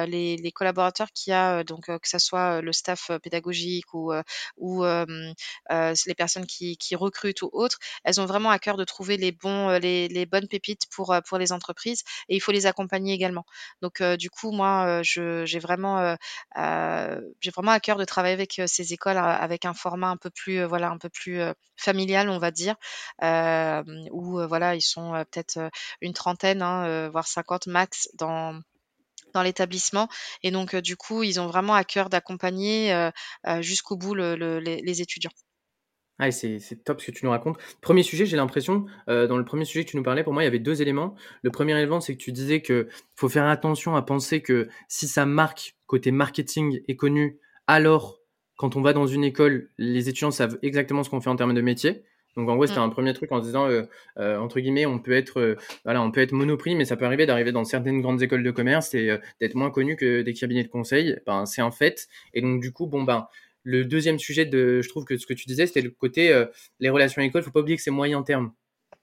les collaborateurs qu'il y a, donc que ça soit, le staff, pédagogique ou ou les personnes qui qui recrutent ou autres, elles ont vraiment à cœur de trouver les bons, les bonnes pépites pour, pour les entreprises et il faut les accompagner également. Donc du coup, moi, j'ai vraiment, j'ai vraiment à cœur de travailler avec, ces écoles avec un format un peu plus, voilà, un peu plus, familial, on va dire, où voilà, ils sont, peut-être, une trentaine, hein, voire 50 max dans dans l'établissement et donc du coup, ils ont vraiment à cœur d'accompagner, jusqu'au bout le le les étudiants. Ah c'est top ce que tu nous racontes. 1er sujet, j'ai l'impression, dans le 1er sujet que tu nous parlais, pour moi, il y avait 2 éléments. Le 1er élément, c'est que tu disais qu'il faut faire attention à penser que si sa marque, côté marketing est connue, alors quand on va dans une école, les étudiants savent exactement ce qu'on fait en termes de métier. Donc en gros, c'était Mmh. un 1er truc en se disant, heu heu, entre guillemets, on peut être, voilà, on peut être Monoprix, mais ça peut arriver d'arriver dans certaines grandes écoles de commerce et d'être moins connu que des cabinets de conseil. Ben, c'est un fait et donc du coup, bon, ben, le 2e sujet de je trouve que ce que tu disais, c'était le côté, heu, les relations écoles, faut pas oublier que c'est moyen terme.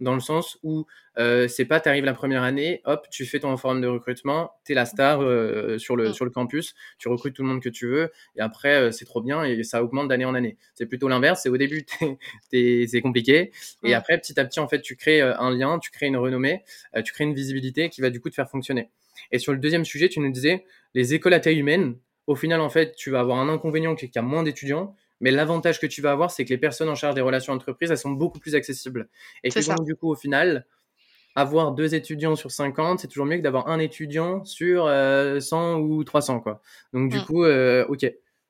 Dans le sens où, heu, c'est pas tu arrives la 1re année, hop, tu fais ton forum de recrutement, tu es la star, heu, sur le Mmh. sur le campus, tu recrutes tout le monde que tu veux et après, c'est trop bien et ça augmente d'année en année. C'est plutôt l'inverse, c'est au début, c'est compliqué et Mmh. après, petit à petit, en fait, tu crées, un lien, tu crées une renommée, tu crées une visibilité qui va du coup te faire fonctionner et sur le 2e sujet, tu nous disais, les écoles à taille humaine, au final, en fait, tu vas avoir un inconvénient qui est qu'il y a moins d'étudiants, mais l'avantage que tu vas avoir, c'est que les personnes en charge des relations entreprises, elles sont beaucoup plus accessibles et que donc du coup, au final, avoir 2 étudiants sur 50, c'est toujours mieux que d'avoir 1 étudiant sur, heu, 100 ou 300, quoi. Donc du Mmh. coup, heu, OK.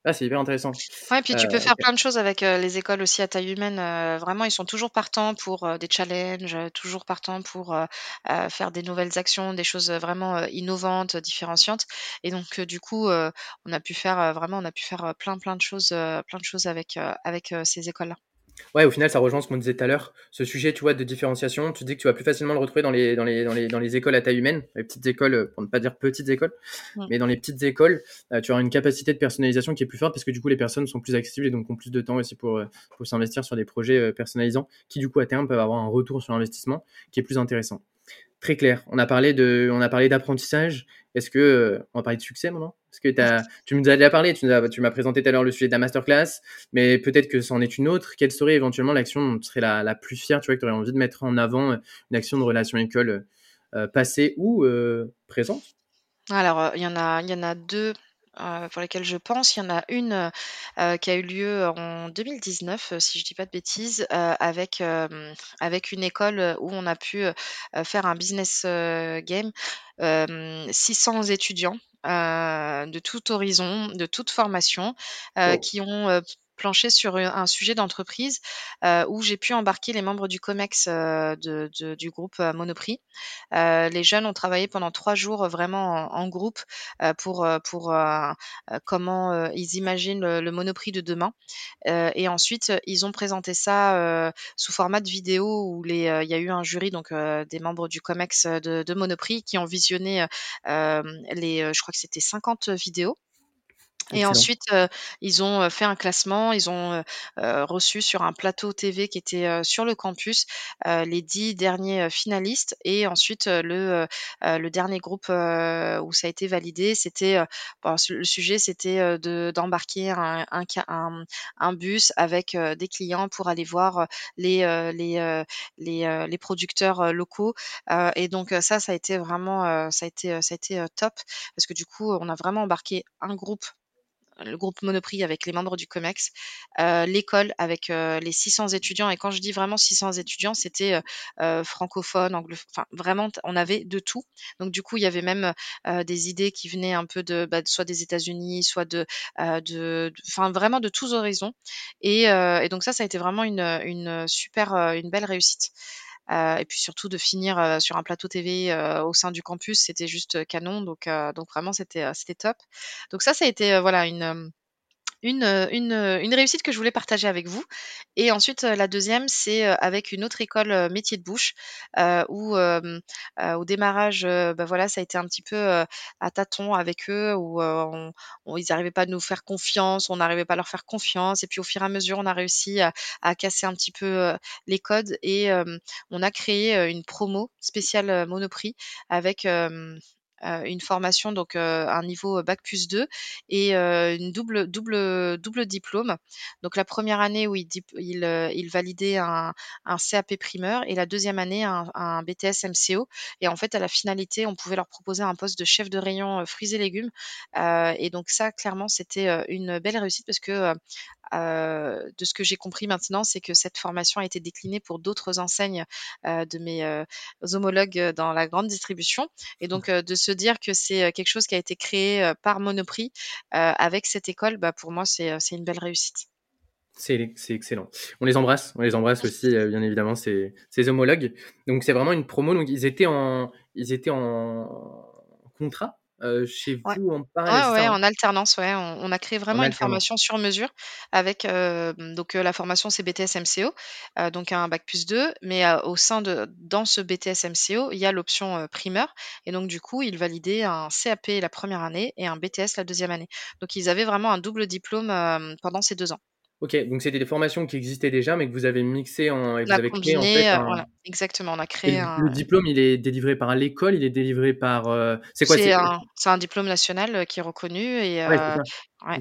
Ah, c'est hyper intéressant. Ouais, puis tu peux faire OK. plein de choses avec, les écoles aussi à taille humaine, vraiment, ils sont toujours partants pour, des challenges, toujours partants pour, faire des nouvelles actions, des choses, vraiment, innovantes, différenciantes et donc du coup, on a pu faire, vraiment, on a pu faire, plein, plein de choses, plein de choses avec, avec, ces écoles-là. Ouais, au final, ça rejoint ce qu'on disait tout à l'heure. Ce sujet, tu vois, de différenciation, tu dis que tu vas plus facilement le retrouver dans les dans les dans les dans les écoles à taille humaine, les petites écoles, pour ne pas dire petites écoles, mais dans les petites écoles, heu, tu auras une capacité de personnalisation qui est plus forte parce que du coup, les personnes sont plus accessibles et donc ont plus de temps aussi pour, pour s'investir sur des projets, personnalisants qui, du coup, à terme, peuvent avoir un retour sur investissement qui est plus intéressant. Très clair. On a parlé de on a parlé d'apprentissage. Est-ce que, on va parler de succès maintenant? Est-ce que tu nous as déjà parlé, tu m'as présenté tout à l'heure le sujet de la master class, mais peut-être que c'en est une autre. Quelle serait éventuellement l'action dont tu serais la la plus fière, tu vois, que tu aurais envie de mettre en avant, une action de relation école, heu, passée ou, présente? Alors, il y en a y en a 2, heu, pour lesquelles je pense. Il y en a une, qui a eu lieu en 2019, si je dis pas de bêtises, avec, avec une école, où on a pu, faire un business, game, hem, 600 étudiants, de tout horizon, de toute formation, qui ont planché sur un sujet d'entreprise où j'ai pu embarquer les membres du COMEX de, du groupe Monoprix. les jeunes ont travaillé pendant trois jours vraiment en, groupe pour, pour comment ils imaginent le, Monoprix de demain. et ensuite, ils ont présenté ça sous format de vidéo où il y a eu un jury, donc des membres du COMEX de, de Monoprix qui ont visionné les, je crois que c'était 50 vidéos. Et ensuite, ils ont fait un classement, ils ont reçu sur un plateau TV qui était sur le campus les dix derniers finalistes. Et ensuite, le, le dernier groupe où ça a été validé, c'était le sujet, c'était de d'embarquer un, un, un, bus avec des clients pour aller voir les, les, les, les producteurs locaux. et donc ça, ça a été vraiment, ça a été, ça a été top parce que du coup, on a vraiment embarqué un groupe le groupe Monoprix avec les membres du COMEX, euh, l'école avec euh, les 600 étudiants. Et quand je dis vraiment 600 étudiants, c'était euh, francophone, anglophone, enfin vraiment, on avait de tout. Donc du coup, il y avait même des idées qui venaient un peu de, bah, soit des États-Unis, soit de, de, enfin vraiment de tous horizons. Et, et, donc ça, ça a été vraiment une, une super, une belle réussite. Euh, et puis surtout de finir euh, sur un plateau TV euh, au sein du campus, c'était juste canon. Donc, donc vraiment, c'était c'était top. Donc ça, ça a été voilà une une, une, une, réussite que je voulais partager avec vous. Et ensuite, la deuxième, c'est avec une autre école métier de bouche, où au démarrage, bah voilà, ça a été un petit peu à tâtons avec eux, où ils n'arrivaient pas à nous faire confiance, on n'arrivait pas à leur faire confiance. Et puis au fur et à mesure, on a réussi à, à casser un petit peu les codes et on a créé une promo spéciale Monoprix avec euh, une formation, donc euh, un niveau bac plus 2 et euh, une double, double, double diplôme. Donc la première année où il, il, validait un, un, CAP primeur et la deuxième année un, BTS MCO. Et en fait, à la finalité, on pouvait leur proposer un poste de chef de rayon fruits et légumes. et donc ça, clairement, c'était une belle réussite parce que euh, de ce que j'ai compris maintenant, c'est que cette formation a été déclinée pour d'autres enseignes euh, de mes euh, homologues dans la grande distribution. Et donc, de se dire que c'est quelque chose qui a été créé par Monoprix avec cette école, bah, pour moi, c'est une belle réussite. C'est excellent. On les embrasse, on les embrasse aussi, bien évidemment, ces, ces homologues. Donc c'est vraiment une promo. Donc ils étaient en, ils étaient en contrat euh, chez vous en parallèle ouais, en alternance, ouais. On, a créé vraiment une formation sur mesure avec donc la formation c'est BTS MCO, donc un bac plus 2, mais au sein de dans ce BTS MCO, il y a l'option primeur et donc du coup, ils validaient un CAP la première année et un BTS la deuxième année. Donc ils avaient vraiment un double diplôme pendant ces deux ans. Ok, donc c'était des formations qui existaient déjà, mais que vous avez mixées en, et vous avez créé en fait euh, voilà, exactement. On a créé un... Le diplôme, il est délivré par l'école, il est délivré par. Euh, c'est quoi C'est un, un, diplôme national euh, qui est reconnu et. Ouais, ouais.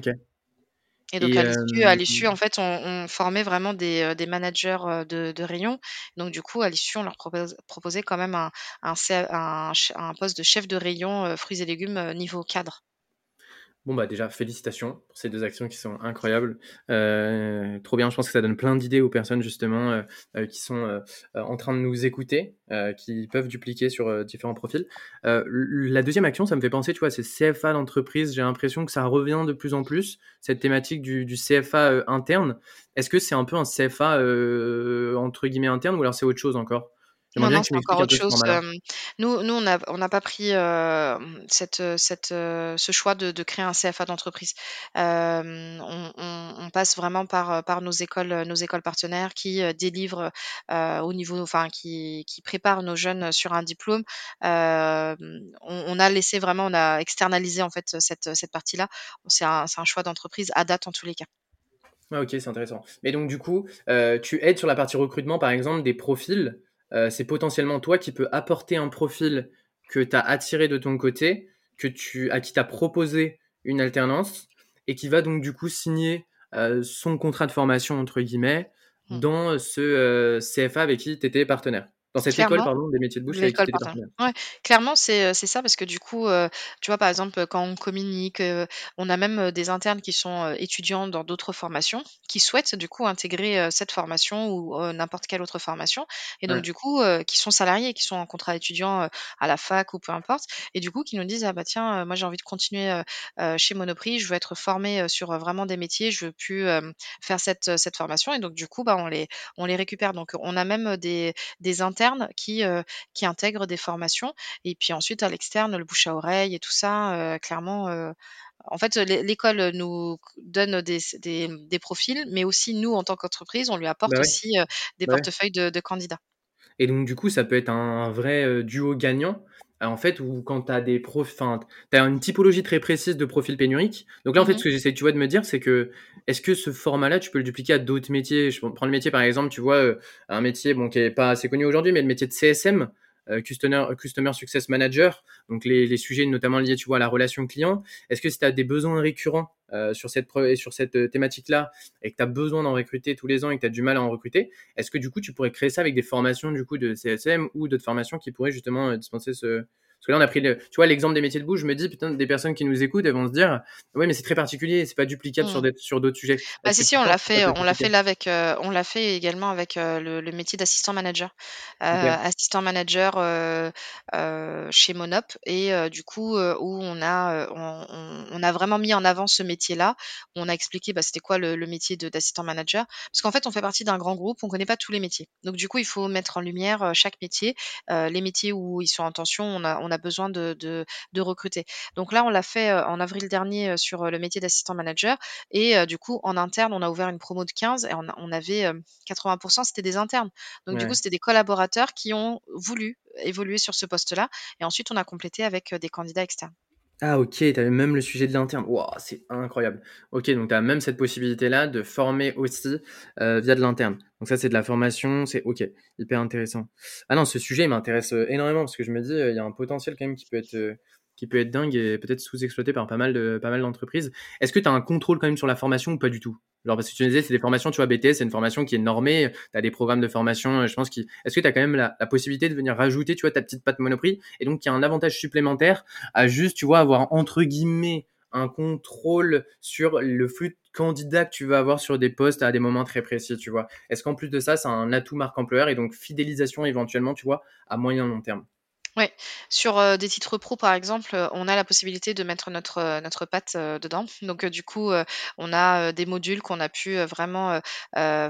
Et donc à l'issue, en fait, on, formait vraiment des, des managers de, de, rayon. Donc du coup, à l'issue, on leur proposait quand même un, un, un, poste de chef de rayon fruits et légumes niveau cadre. Bon, bah déjà, félicitations pour ces deux actions qui sont incroyables. Euh, trop bien, je pense que ça donne plein d'idées aux personnes justement euh, euh, qui sont en train de nous écouter, qui peuvent dupliquer sur différents profils. la deuxième action, ça me fait penser, tu vois, c'est CFA d'entreprise. J'ai l'impression que ça revient de plus en plus, cette thématique du, du CFA interne. Est-ce que c'est un peu un CFA entre guillemets interne ou alors c'est autre chose encore? Non, non, c'est encore autre chose. nous, nous, on n'a on n'a pas pris cette, cette, ce choix de, de créer un CFA d'entreprise. on, on, on passe vraiment par, par nos écoles, nos écoles partenaires qui délivrent au niveau, enfin, qui, qui préparent nos jeunes sur un diplôme. on, on a laissé vraiment, on a externalisé en fait cette, cette partie-là. C'est un, c'est un choix d'entreprise à date en tous les cas. Ah, ok, c'est intéressant. Mais donc, du coup, tu aides sur la partie recrutement, par exemple, des profils euh, c'est potentiellement toi qui peux apporter un profil que tu as attiré de ton côté, que tu, à qui tu as proposé une alternance et qui va donc du coup signer euh, son contrat de formation, entre guillemets, hmm. dans ce euh, CFA avec qui tu étais partenaire. Dans cette école, pardon, des métiers de bouche, l'école, Ouais, clairement, c'est, c'est ça parce que du coup, tu vois, par exemple, quand on communique, on a même, des internes qui sont, étudiants dans d'autres formations, qui souhaitent du coup intégrer, cette formation ou, n'importe quelle autre formation et donc du coup, qui sont salariés, qui sont en contrat étudiant, à la fac ou peu importe et du coup qui nous disent: «Ah bah tiens, moi j'ai envie de continuer, chez Monoprix, je veux être formé, sur, vraiment des métiers, je veux plus, faire cette, cette formation» et donc du coup, bah, on les on les récupère. Donc on a même, des des internes qui, qui intègrent des formations. Et puis ensuite à l'externe, le bouche à oreille et tout ça, clairement, en fait, l'école nous donne des, des, profils, mais aussi nous, en tant qu'entreprise, on lui apporte bah aussi des bah portefeuilles de, candidats. Et donc, du coup, ça peut être un vrai duo gagnant en fait, ou quand tu as des profils, tu as une typologie très précise de profil pénurique. Donc là, en fait, mmh ce que j'essaie, tu vois, de me dire, c'est que est-ce que ce format-là, tu peux le dupliquer à d'autres métiers? Je prends le métier, par exemple, tu vois, euh, un métier bon, qui est pas assez connu aujourd'hui, mais le métier de CSM, euh, Customer, Customer Success Manager, donc les, les, sujets notamment liés, tu vois, à la relation client. Est-ce que si tu as des besoins récurrents euh, sur cette, sur cette euh, thématique-là et que tu as besoin d'en recruter tous les ans et que tu as du mal à en recruter, est-ce que du coup, tu pourrais créer ça avec des formations du coup de CSM ou d'autres formations qui pourraient justement dispenser ce, parce que là, on a pris, le, tu vois, l'exemple des métiers de bouche. Je me dis, putain, des personnes qui nous écoutent, elles vont se dire, oui, mais c'est très particulier, c'est pas duplicable sur, mmh. sur d'autres sujets. Bah, si, si, on l'a fait, on l'a fait là avec, euh, on l'a fait également avec euh, le, métier d'assistant manager. Euh, assistant manager chez Monop. Et du coup, où on a, on, a vraiment mis en avant ce métier-là. On a expliqué, bah, c'était quoi le, métier d'assistant manager. Parce qu'en fait, on fait partie d'un grand groupe, on connaît pas tous les métiers. Donc, du coup, il faut mettre en lumière chaque métier. les métiers où ils sont en tension, on a, on a besoin de, de, recruter. Donc là, on l'a fait en avril dernier sur le métier d'assistant manager. Et du coup, en interne, on a ouvert une promo de 15 et on, avait 80%, c'était des internes. Donc du coup, c'était des collaborateurs qui ont voulu évoluer sur ce poste-là. Et ensuite, on a complété avec des candidats externes. Ah ok, tu même le sujet de l'interne. Wow, c'est incroyable. Ok, donc tu même cette possibilité-là de former aussi via de l'interne. Donc ça, c'est de la formation, c'est ok, hyper intéressant. Ah non, ce sujet m'intéresse énormément parce que je me dis, il y a un potentiel quand même qui peut être qui peut être dingue et peut-être sous-exploité par pas mal de d'entreprises. Est-ce que tu as un contrôle quand même sur la formation ou pas du tout? Genre parce que tu disais c'est des formations, tu vois BTS, c'est une formation qui est normée, tu as des programmes de formation, euh, je pense qui est-ce que tu as quand même la, possibilité de venir rajouter tu vois ta petite patte Monoprix et donc il y a un avantage supplémentaire à juste tu vois avoir entre guillemets un contrôle sur le flux de candidats que tu vas avoir sur des postes à des moments très précis, tu vois? Est-ce qu'en plus de ça, c'est un atout marque employeur et donc fidélisation éventuellement, tu vois, à moyen long terme? Ouais, sur, des titres pro, par exemple, on a la possibilité de mettre notre, notre patte, dedans. Donc, du coup, on a, des modules qu'on a pu, vraiment,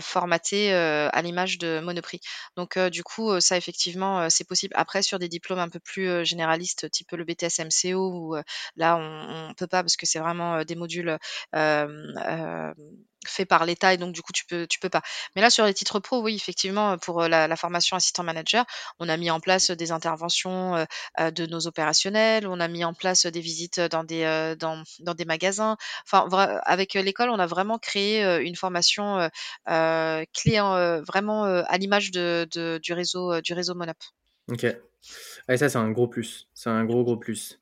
formater, à l'image de Monoprix. Donc, du coup, ça effectivement, c'est possible. Après sur des diplômes un peu plus, généralistes, type le BTS MCO là on on peut pas parce que c'est vraiment, des modules, fait par l'État et donc du coup tu peux tu peux pas. Mais là sur les titres pro, oui effectivement pour la, formation assistant manager, on a mis en place des interventions de nos opérationnels, on a mis en place des visites dans des dans, dans des magasins. Enfin avec l'école, on a vraiment créé une formation clé vraiment à l'image de, du réseau du réseau Monop. Ok. Et ça c'est un gros plus. C'est un gros gros plus.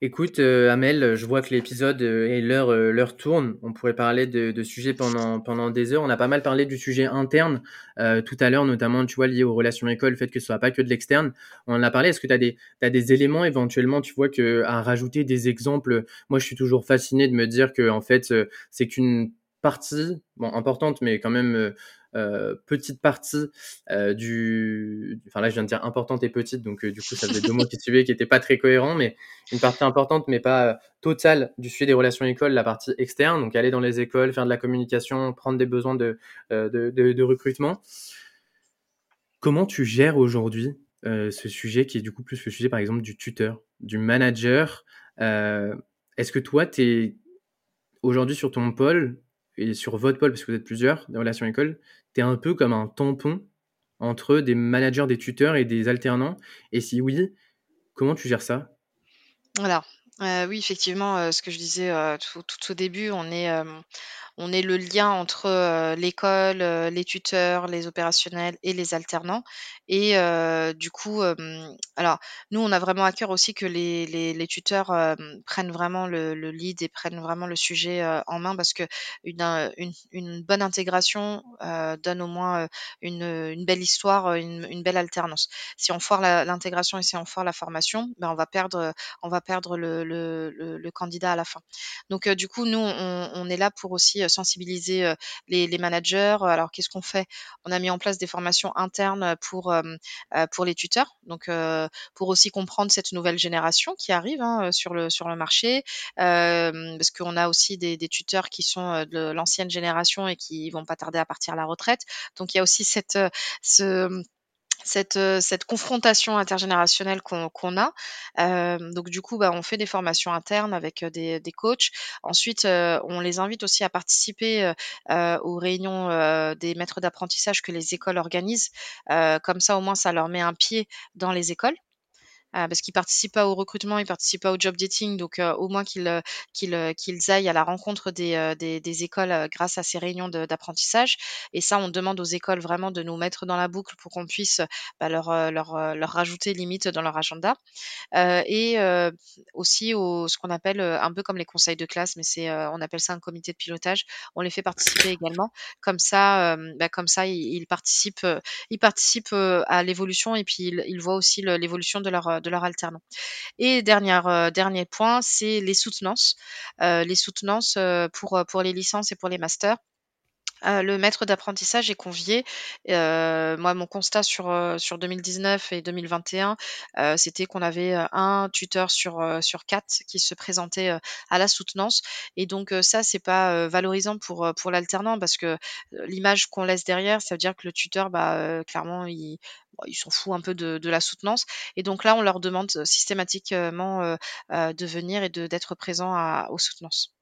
Écoute, euh, Amel, je vois que l'épisode euh, et l'heure euh, l'heure tourne. On pourrait parler de, de sujets pendant pendant des heures. On a pas mal parlé du sujet interne tout à l'heure, notamment, tu vois, lié aux relations école, le fait que ce soit pas que de l'externe. On en a parlé. Est-ce que tu as des des éléments éventuellement, tu vois, que à rajouter des exemples? Moi, je suis toujours fasciné de me dire que en fait, c'est qu'une partie, bon, importante, mais quand même euh, petite partie euh, du, enfin là je viens de dire importante et petite, donc euh, du coup ça faisait deux mots qui suivaient qui n'étaient pas très cohérents, mais une partie importante mais pas totale du sujet des relations écoles, la partie externe, donc aller dans les écoles, faire de la communication, prendre des besoins de, de, de, recrutement. Comment tu gères aujourd'hui ce sujet qui est du coup plus le sujet par exemple du tuteur, du manager Est-ce que toi, tu es aujourd'hui sur ton pôle et sur votre pôle, parce que vous êtes plusieurs, des relations écoles, un peu comme un tampon entre des managers, des tuteurs et des alternants. Et si oui, comment tu gères ça? Alors, euh, oui, effectivement, euh, ce que je disais euh, tout, au début, on est, on est le lien entre, l'école, les tuteurs, les opérationnels et les alternants et du coup, alors nous, on a vraiment à cœur aussi que les les tuteurs, prennent vraiment le le lead et prennent vraiment le sujet, en main parce qu'une, une une bonne intégration, donne au moins, une, une belle histoire, une belle alternance. Si on foire l'intégration et si on foire la formation, ben, on va perdre, on va perdre le le le candidat à la fin. Donc du coup, nous, on est là pour aussi, sensibiliser, les les managers. Alors qu'est-ce qu'on fait? On a mis en place des formations internes pour, pour les tuteurs, donc pour aussi comprendre cette nouvelle génération qui arrive, hein, sur le sur le marché. parce qu'on a aussi des des tuteurs qui sont, de l'ancienne génération et qui vont pas tarder à partir à la retraite. Donc il y a aussi cette, ce cette, cette confrontation intergénérationnelle qu'on a. donc du coup, bah, on fait des formations internes avec, des des coachs. Ensuite, on les invite aussi à participer, aux réunions, des maîtres d'apprentissage que les écoles organisent. comme ça, au moins, ça leur met un pied dans les écoles. Euh, parce qu'ils participent pas au recrutement, ils participent pas au job dating, donc euh, au moins qu'ils euh, qu'ils qu'ils aillent à la rencontre des, des, écoles grâce à ces réunions d'apprentissage. Et ça, on demande aux écoles vraiment de nous mettre dans la boucle pour qu'on puisse bah, leur, leur, leur rajouter limite dans leur agenda. et aussi au, ce qu'on appelle un peu comme les conseils de classe, mais c'est on appelle ça un comité de pilotage. On les fait participer également. Comme ça, bah, comme ça, ils, participent, ils participent à l'évolution et puis ils voient aussi l'évolution de leur de leur alternant. Et dernière, euh, dernier point, c'est les soutenances. Euh, les soutenances euh, pour, pour les licences et pour les masters. Le maître d'apprentissage est convié. moi, mon constat sur, sur 2019 et 2021, c'était qu'on avait un tuteur sur, sur quatre qui se présentait à la soutenance. Et donc, ça, c'est pas valorisant pour, pour l'alternant parce que l'image qu'on laisse derrière, ça veut dire que le tuteur, bah, clairement, il, s'en foutent un peu de, de, la soutenance. Et donc là, on leur demande systématiquement euh, euh, de venir et d'être présent aux soutenances.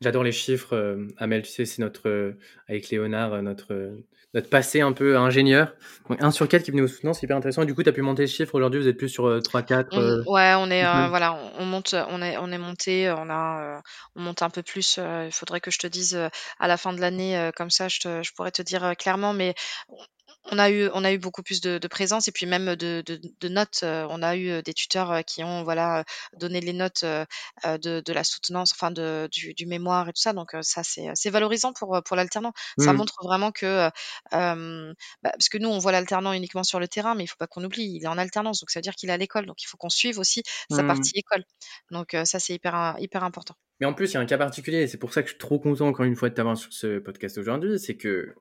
J'adore les chiffres. Euh, Amel, tu sais, c'est notre, avec Léonard, notre, notre passé un peu ingénieur. Donc, 1 sur 4 qui venait aux soutenances, c'est hyper intéressant. Et du coup, tu as pu monter les chiffres. Aujourd'hui, vous êtes plus sur 3, 4. ouais, on est, voilà, on, monte, on est, on est monté, on a, on monte un peu plus. Il faudrait que je te dise à la fin de l'année, comme ça, je, te, je pourrais te dire clairement, mais on a eu on a eu beaucoup plus de de présence et puis même de de de notes, on a eu, des tuteurs, qui ont voilà, donné les notes, de la soutenance, enfin de du du mémoire et tout ça donc ça c'est, c'est valorisant pour, pour l'alternant. Ça mmh. montre vraiment que, bah, parce que nous on voit l'alternant uniquement sur le terrain mais il faut pas qu'on oublie, il est en alternance donc ça veut dire qu'il est à l'école donc il faut qu'on suive aussi sa mmh. partie école. Donc ça c'est hyper hyper important. Mais en plus, il y a un cas particulier et c'est pour ça que je suis trop content encore une fois de t'avoir sur ce podcast aujourd'hui, c'est que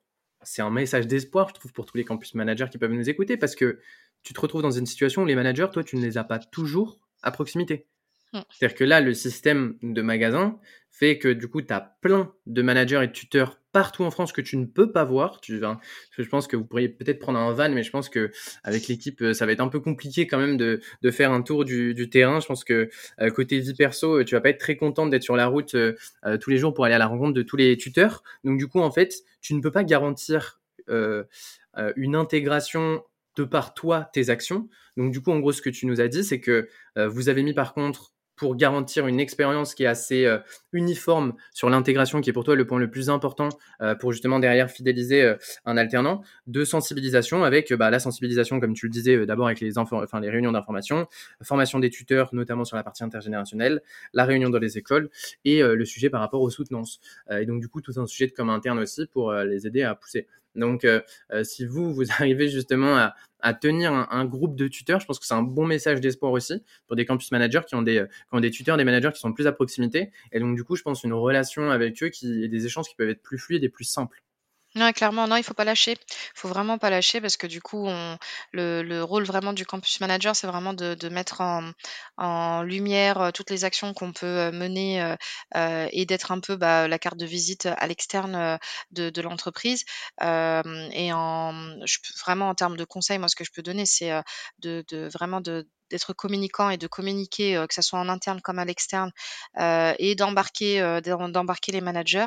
c'est un message d'espoir, je trouve, pour tous les campus managers qui peuvent nous écouter, parce que tu te retrouves dans une situation où les managers, toi, tu ne les as pas toujours à proximité. C'est-à-dire que là, le système de magasin fait que du coup, tu as plein de managers et de tuteurs partout en France que tu ne peux pas voir. Je pense que vous pourriez peut-être prendre un van, mais je pense que avec l'équipe, euh, ça va être un peu compliqué quand même de, faire un tour du, terrain. Je pense que euh, côté vie perso, tu vas pas être très contente d'être sur la route euh, tous les jours pour aller à la rencontre de tous les tuteurs. Donc du coup, en fait, tu ne peux pas garantir une intégration de par toi tes actions. Donc du coup, en gros, ce que tu nous as dit, c'est que vous avez mis par contre pour garantir une expérience qui est assez euh, uniforme sur l'intégration, qui est pour toi le point le plus important euh, pour justement derrière fidéliser euh, un alternant, de sensibilisation avec bah, la sensibilisation, comme tu le disais, d'abord avec les, enfin, les réunions d'information, formation des tuteurs, notamment sur la partie intergénérationnelle, la réunion dans les écoles et le sujet par rapport aux soutenances. et donc du coup, tout un sujet de comme interne aussi pour les aider à pousser. Donc, euh, euh, si vous, vous arrivez justement à, tenir un, groupe de tuteurs, je pense que c'est un bon message d'espoir aussi pour des campus managers qui ont des, qui ont des tuteurs, des managers qui sont plus à proximité. Et donc, du coup, je pense une relation avec eux qui, et des échanges qui peuvent être plus fluides et plus simples. Non, clairement, non, il faut pas lâcher. Il faut vraiment pas lâcher parce que du coup, on, le, le rôle vraiment du campus manager, c'est vraiment de, mettre en, lumière euh, toutes les actions qu'on peut euh, mener euh, et d'être un peu bah, la carte de visite à l'externe de, l'entreprise. et en, vraiment en termes de conseils, moi, ce que je peux donner, c'est de, de vraiment de d'être communicant et de communiquer, que ce soit en interne comme à l'externe, et d'embarquer, d'embarquer les managers.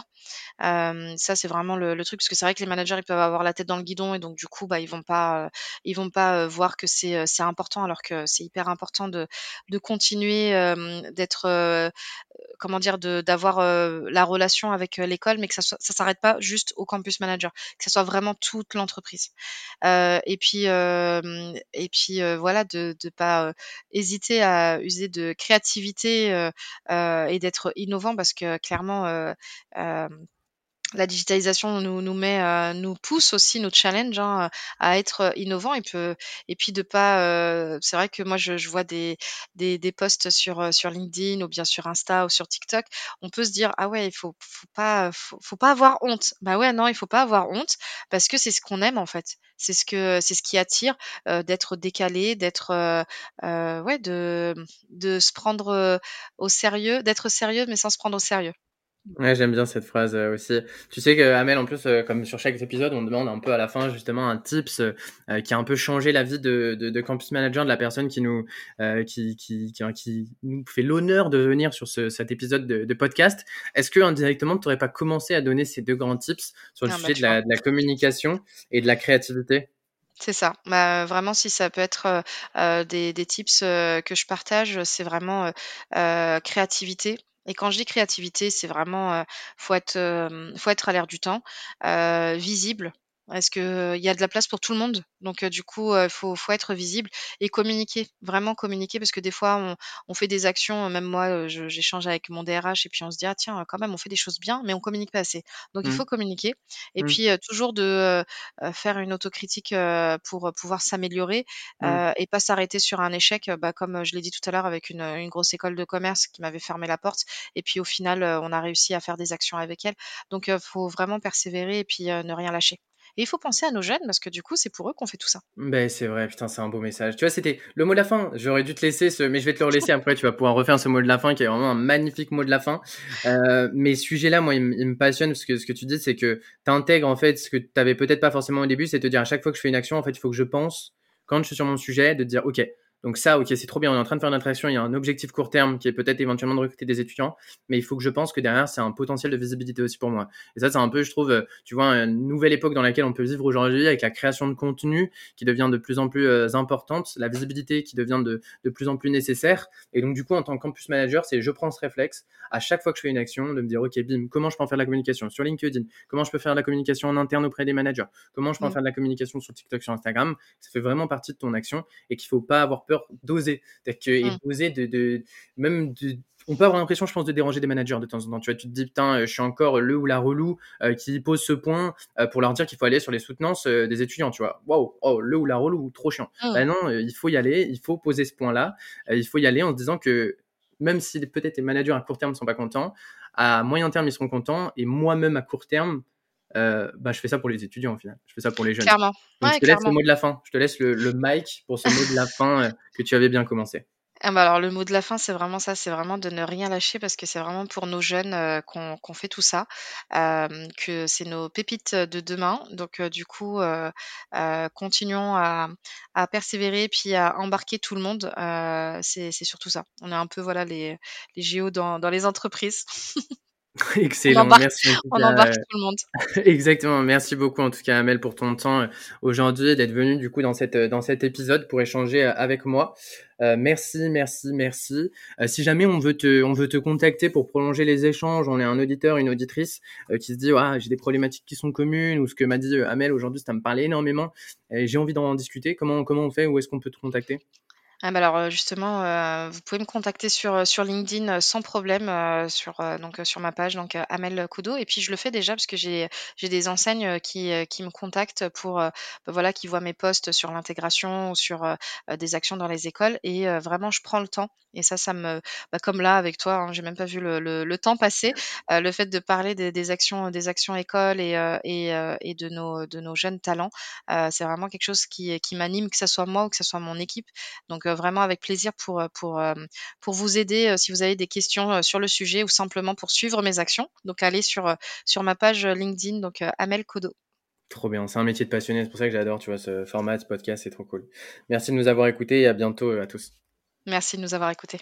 ça, c'est vraiment le truc parce que c'est vrai que les managers, ils peuvent avoir la tête dans le guidon et donc du coup, bah, ils vont pas, ils vont pas, voir que c'est, important alors que c'est hyper important de de continuer, d'être, comment dire? D'avoir, la relation avec, l'école, mais que ça ça s'arrête pas juste au campus manager, que ça soit vraiment toute l'entreprise. et puis, et puis, voilà, de de pas, hésiter à user de créativité, et d'être innovant parce que clairement, la digitalisation nous, met, euh, nous pousse aussi, nous challenge hein, à être innovant et, peut, et puis de pas. Euh, c'est vrai que moi je, vois des, posts sur euh, sur LinkedIn ou bien sur Insta ou sur TikTok. On peut se dire ah ouais il faut faut pas faut, faut, pas avoir honte. Bah ouais non il faut pas avoir honte parce que c'est ce qu'on aime en fait. C'est ce que c'est ce qui attire d'être décalé, d'être ouais de de se prendre au sérieux, d'être sérieux mais sans se prendre au sérieux. Ouais, j'aime bien cette phrase euh, aussi. Tu sais que Amel, en plus, euh, comme sur chaque épisode, on demande un peu à la fin justement un tips euh, qui a un peu changé la vie de, de, de, campus manager de la personne qui nous qui, qui, qui, qui, nous fait l'honneur de venir sur ce, cet épisode de, de podcast. Est-ce que indirectement, tu n'aurais pas commencé à donner ces deux grands tips sur le ah, sujet bah, de, la, de la communication et de la créativité? C'est ça. Bah, vraiment, si ça peut être euh, des, des, tips que je partage, c'est vraiment euh, créativité. Et quand je dis créativité, c'est vraiment, faut être, faut être à l'air du temps, visible. Est-ce qu'il y a de la place pour tout le monde? Donc du coup, il faut faut être visible et communiquer, vraiment communiquer parce que des fois on on fait des actions, même moi, j'échange avec mon DRH et puis on se dit: «Ah tiens, quand même on fait des choses bien, mais on communique pas assez». Donc il mmh. faut communiquer et mmh. puis toujours de, faire une autocritique, pour, pouvoir s'améliorer, mmh. et pas s'arrêter sur un échec, bah, comme, je l'ai dit tout à l'heure avec une, une grosse école de commerce qui m'avait fermé la porte et puis au final, on a réussi à faire des actions avec elle. Donc il faut vraiment persévérer et puis, ne rien lâcher. Et il faut penser à nos jeunes parce que du coup, c'est pour eux qu'on fait tout ça. Ben, c'est vrai, putain, c'est un beau message. Tu vois, c'était le mot de la fin. J'aurais dû te laisser ce, mais je vais te le relaisser après. Tu vas pouvoir refaire ce mot de la fin qui est vraiment un magnifique mot de la fin. Euh, mais ce sujet-là, moi, il, me passionne parce que ce que tu dis, c'est que tu en fait ce que tu avais peut-être pas forcément au début, c'est te dire à chaque fois que je fais une action, en fait, il faut que je pense quand je suis sur mon sujet, de dire, ok, donc ça, ok, c'est trop bien, on est en train de faire notre action, il y a un objectif court terme qui est peut-être éventuellement de recruter des étudiants, mais il faut que je pense que derrière, c'est un potentiel de visibilité aussi pour moi. Et ça, c'est un peu, je trouve, euh, tu vois, une nouvelle époque dans laquelle on peut vivre aujourd'hui avec la création de contenu qui devient de plus en plus euh, importante, la visibilité qui devient de, de plus en plus nécessaire. Et donc, du coup, en tant que campus manager, c'est je prends ce réflexe à chaque fois que je fais une action de me dire, ok, bim, comment je peux en faire de la communication sur LinkedIn, comment je peux faire de la communication en interne auprès des managers, comment je peux en mm. faire de la communication sur TikTok, sur Instagram? Ça fait vraiment partie de ton action et qu'il faut pas avoir peur d'oser que, et mmh. de, de, même de, on peut avoir l'impression, je pense, de déranger des managers de temps en temps. Tu vois, tu te dis, putain, euh, je suis encore le ou la relou euh, qui pose ce point euh, pour leur dire qu'il faut aller sur les soutenances des étudiants, tu vois. Waouh, oh, le ou la relou, trop chiant. Mmh. Ben non, il faut y aller, il faut poser ce point-là. il faut y aller en se disant que même si peut-être les managers à court terme ne sont pas contents, à moyen terme, ils seront contents. Et moi-même, à court terme, bah, je fais ça pour les étudiants au final. Je fais ça pour les jeunes. Clairement. Donc, je te laisse le mot de la fin. Je te laisse le, le mic pour ce mot de la fin que tu avais bien commencé. Ah bah alors le mot de la fin, c'est vraiment ça, c'est vraiment de ne rien lâcher parce que c'est vraiment pour nos jeunes euh, qu'on fait tout ça, que c'est nos pépites de demain. Donc du coup, euh, continuons à, à persévérer puis à embarquer tout le monde. c'est surtout ça. On est un peu voilà les, les géos dans, dans les entreprises. Excellent, on embarque, merci. On embarque tout le monde. Exactement, merci beaucoup en tout cas Amel pour ton temps euh, aujourd'hui d'être venu du coup dans cette euh, dans cet épisode pour échanger euh, avec moi. Euh, merci, merci, merci. si jamais on veut te on veut te contacter pour prolonger les échanges, on est un auditeur, une auditrice qui se dit ah j'ai des problématiques qui sont communes ou ce que m'a dit Amel aujourd'hui ça me parlait énormément et j'ai envie d'en discuter. Comment comment on fait? Où est-ce qu'on peut te contacter? Ah bah alors, justement, vous pouvez me contacter sur, sur LinkedIn, sans problème, sur, donc, sur ma page, donc, Amel Kudo et puis je le fais déjà parce que j'ai j'ai des enseignes, qui, qui me contactent pour, bah, voilà, qui voient mes posts sur l'intégration ou sur, des actions dans les écoles. Et vraiment je prends le temps. Et ça, ça me bah, comme là avec toi, hein, j'ai même pas vu le le le temps passer. le fait de parler des actions des actions écoles et et et de nos de nos jeunes talents, c'est vraiment quelque chose qui, qui m'anime, que ça soit moi ou que ça soit mon équipe. Donc euh, vraiment avec plaisir pour, euh, pour, euh, pour vous aider si vous avez des questions sur le sujet ou simplement pour suivre mes actions. Donc allez sur, sur ma page LinkedIn, donc Amel Kodo. Trop bien, c'est un métier de passionné, c'est pour ça que j'adore, tu vois, ce format, ce podcast, c'est trop cool. Merci de nous avoir écoutés et à bientôt à tous. Merci de nous avoir écoutés.